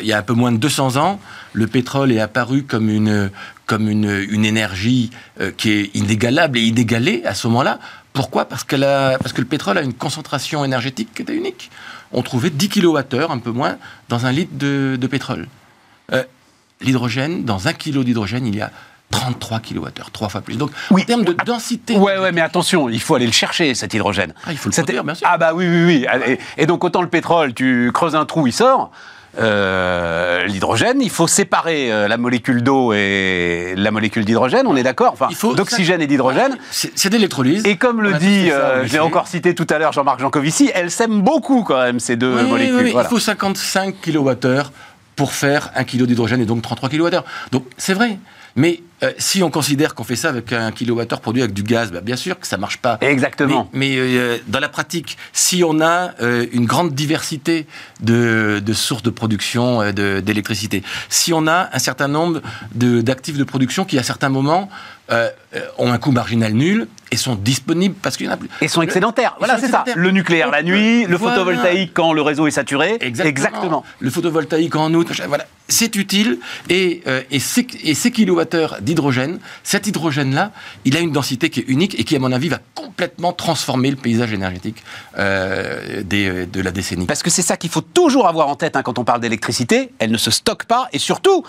il y a un peu moins de 200 ans, le pétrole est apparu comme une, comme une, une énergie euh, qui est inégalable et inégalée à ce moment-là. Pourquoi? Parce, a, parce que le pétrole a une concentration énergétique qui était unique. On trouvait 10 kWh, un peu moins, dans un litre de, de pétrole. Euh, l'hydrogène, dans un kilo d'hydrogène, il y a 33 kWh, trois fois plus. Donc, Oui. en termes de densité. Ouais, ouais, mais attention, il faut aller le chercher, cet hydrogène. Ah, il faut le produire, bien sûr. Ah bah oui, oui, oui. Et, et donc autant le pétrole, tu creuses un trou, il sort. euh, l'hydrogène. Il faut séparer euh, la molécule d'eau et la molécule d'hydrogène, on est d'accord Enfin, Il faut- d'oxygène et d'hydrogène. C'est d'électrolyse. Et comme On le dit, euh, je l'ai encore cité tout à l'heure Jean-Marc Jancovici, elles s'aiment beaucoup quand même, ces deux Oui, oui, molécules. oui, Voilà. Il faut 55 kWh pour faire 1 kg d'hydrogène et donc 33 kWh. Donc c'est vrai. Mais euh, si on considère qu'on fait ça avec un kWh produit avec du gaz, bah, bien sûr que ça marche pas. Exactement. Mais, mais, euh, dans la pratique, si on a euh, une grande diversité de, de sources de production euh, d'électricité, si on a un certain nombre de- d'actifs de, production qui, à certains moments, euh, euh, ont un coût marginal nul et sont disponibles parce qu'il y en a plus. Et sont excédentaires. Voilà, c'est ça. Le nucléaire la nuit, le Voilà. photovoltaïque quand le réseau est saturé. Exactement. Le photovoltaïque en août, voilà. C'est utile. Et, euh, et, ces, et ces kilowattheures d'hydrogène, cet hydrogène-là, il a une densité qui est unique et qui, à mon avis, va complètement transformer le paysage énergétique euh, des- de la décennie. Parce que c'est ça qu'il faut toujours avoir en tête hein, quand on parle d'électricité. Elle ne se stocke pas et surtout,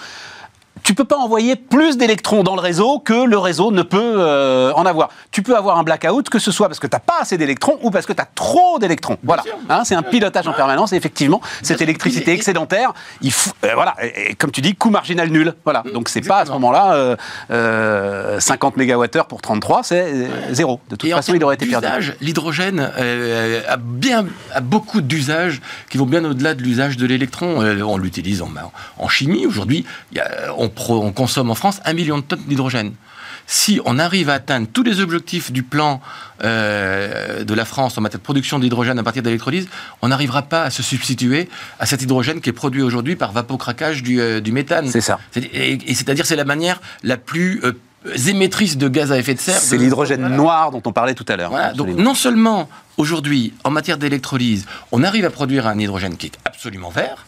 tu peux pas envoyer plus d'électrons dans le réseau que le réseau ne peut euh, en avoir. Tu peux avoir un blackout que ce soit parce que tu n'as pas assez d'électrons ou parce que tu as trop d'électrons. Voilà. Hein, c'est un pilotage en permanence et effectivement, cette électricité excédentaire, il faut, euh, voilà, et, et comme tu dis, coût marginal nul. Voilà. Donc c'est pas à ce moment-là euh, euh, 50 MWh pour 33, c'est zéro. De toute Et façon, il aurait été perdu. L'hydrogène a, bien, a beaucoup d'usages qui vont bien au-delà de l'usage de l'électron. On l'utilise en, en chimie. Aujourd'hui, on, pro- on consomme en France un million de tonnes d'hydrogène. Si on arrive à atteindre tous les objectifs du plan euh, de la France en matière de production d'hydrogène à partir d'électrolyse, on n'arrivera pas à se substituer à cet hydrogène qui est produit aujourd'hui par vapocraquage du, euh, du méthane. C'est ça. Et, et c'est-à-dire c'est la manière la plus euh, émettrice de gaz à effet de serre. C'est l'hydrogène Voilà. noir dont on parlait tout à l'heure. Voilà, donc non seulement aujourd'hui, en matière d'électrolyse, on arrive à produire un hydrogène qui est absolument vert,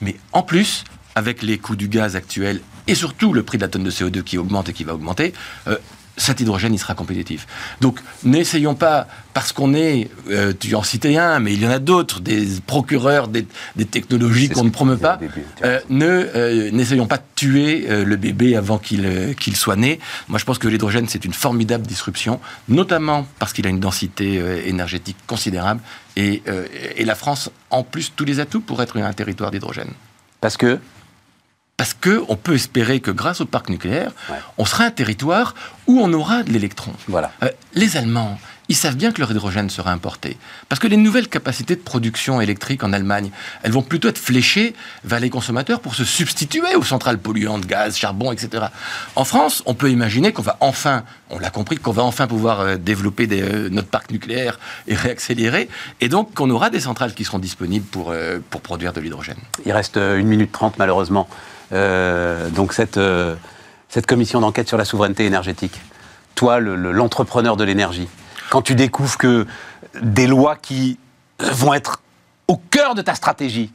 mais en plus, avec les coûts du gaz actuels et surtout le prix de la tonne de CO2 qui augmente et qui va augmenter, euh, cet hydrogène, il sera compétitif. Donc, n'essayons pas, parce qu'on est, euh, tu en citais un, mais il y en a d'autres, des procureurs des, des technologies qu'on ne promeut pas, début, euh, ne, euh, n'essayons pas de tuer le bébé avant qu'il qu'il soit né. Moi, je pense que l'hydrogène, c'est une formidable disruption, notamment parce qu'il a une densité énergétique considérable. Et, et la France, en plus, tous les atouts pour être un territoire d'hydrogène. Parce que Parce qu'on peut espérer que grâce au parc nucléaire, Ouais. on sera un territoire où on aura de l'électron. Voilà. Euh, les Allemands, ils savent bien que leur hydrogène sera importé. Parce que les nouvelles capacités de production électrique en Allemagne, elles vont plutôt être fléchées vers les consommateurs pour se substituer aux centrales polluantes, gaz, charbon, etc. En France, on peut imaginer qu'on va enfin, on l'a compris, qu'on va enfin pouvoir euh, développer des, euh, notre parc nucléaire et réaccélérer. Et donc qu'on aura des centrales qui seront disponibles pour, euh, pour produire de l'hydrogène. Il reste une minute trente malheureusement. Euh, donc cette, euh, cette commission d'enquête sur la souveraineté énergétique, toi, le- le- l'entrepreneur de l'énergie, quand tu découvres que des lois qui vont être au cœur de ta stratégie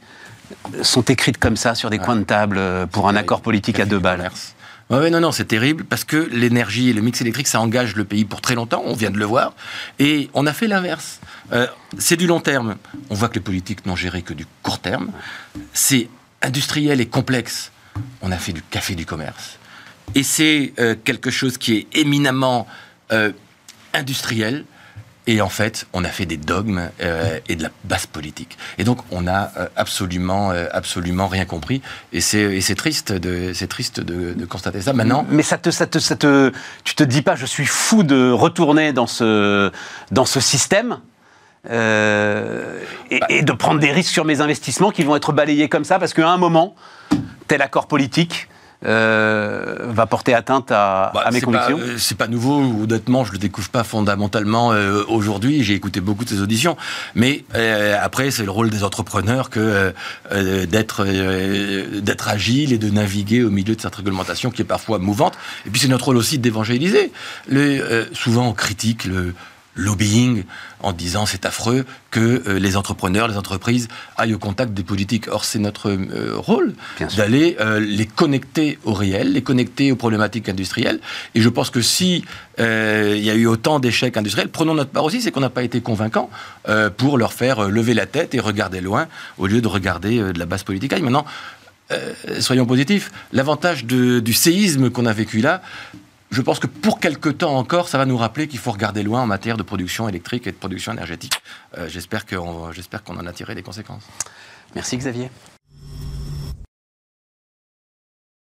sont écrites comme ça sur des coins de table euh, pour un accord politique à deux balles. commerce. Ouais, non, non, c'est terrible parce que l'énergie et le mix électrique, ça engage le pays pour très longtemps, on vient de le voir, et on a fait l'inverse. Euh, c'est du long terme. On voit que les politiques n'ont géré que du court terme. C'est industriel et complexe. On a fait du café du commerce. Et c'est euh, quelque chose qui est éminemment euh, industriel. Et en fait, on a fait des dogmes euh, et de la basse politique. Et donc, on n'a absolument, absolument rien compris. Et c'est et c'est triste, de, c'est triste de, de constater ça. Maintenant, Mais ça te, ça te, ça te, tu te dis pas, je suis fou de retourner dans ce, dans ce système euh, et, et de prendre des risques sur mes investissements qui vont être balayés comme ça parce qu'à un moment, tel accord politique euh, va porter atteinte à, Bah, à mes convictions. euh, c'est pas nouveau, honnêtement, je le découvre pas fondamentalement euh, aujourd'hui. J'ai écouté beaucoup de ces auditions, mais après, c'est le rôle des entrepreneurs que d'être d'être agile et de naviguer au milieu de cette réglementation qui est parfois mouvante. Et puis c'est notre rôle aussi d'évangéliser. Souvent, on critique le lobbying en disant c'est affreux que euh, les entrepreneurs, les entreprises aillent au contact des politiques. Or, c'est notre euh, rôle d'aller euh, les connecter au réel, les connecter aux problématiques industrielles. Et je pense que si il y a eu autant d'échecs industriels, prenons notre part aussi, c'est qu'on n'a pas été convaincants euh, pour leur faire lever la tête et regarder loin au lieu de regarder de la basse politique. Maintenant, soyons positifs. L'avantage du séisme qu'on a vécu là, je pense que pour quelque temps encore, ça va nous rappeler qu'il faut regarder loin en matière de production électrique et de production énergétique. Euh, j'espère qu'on, en a tiré les conséquences. Merci Xavier.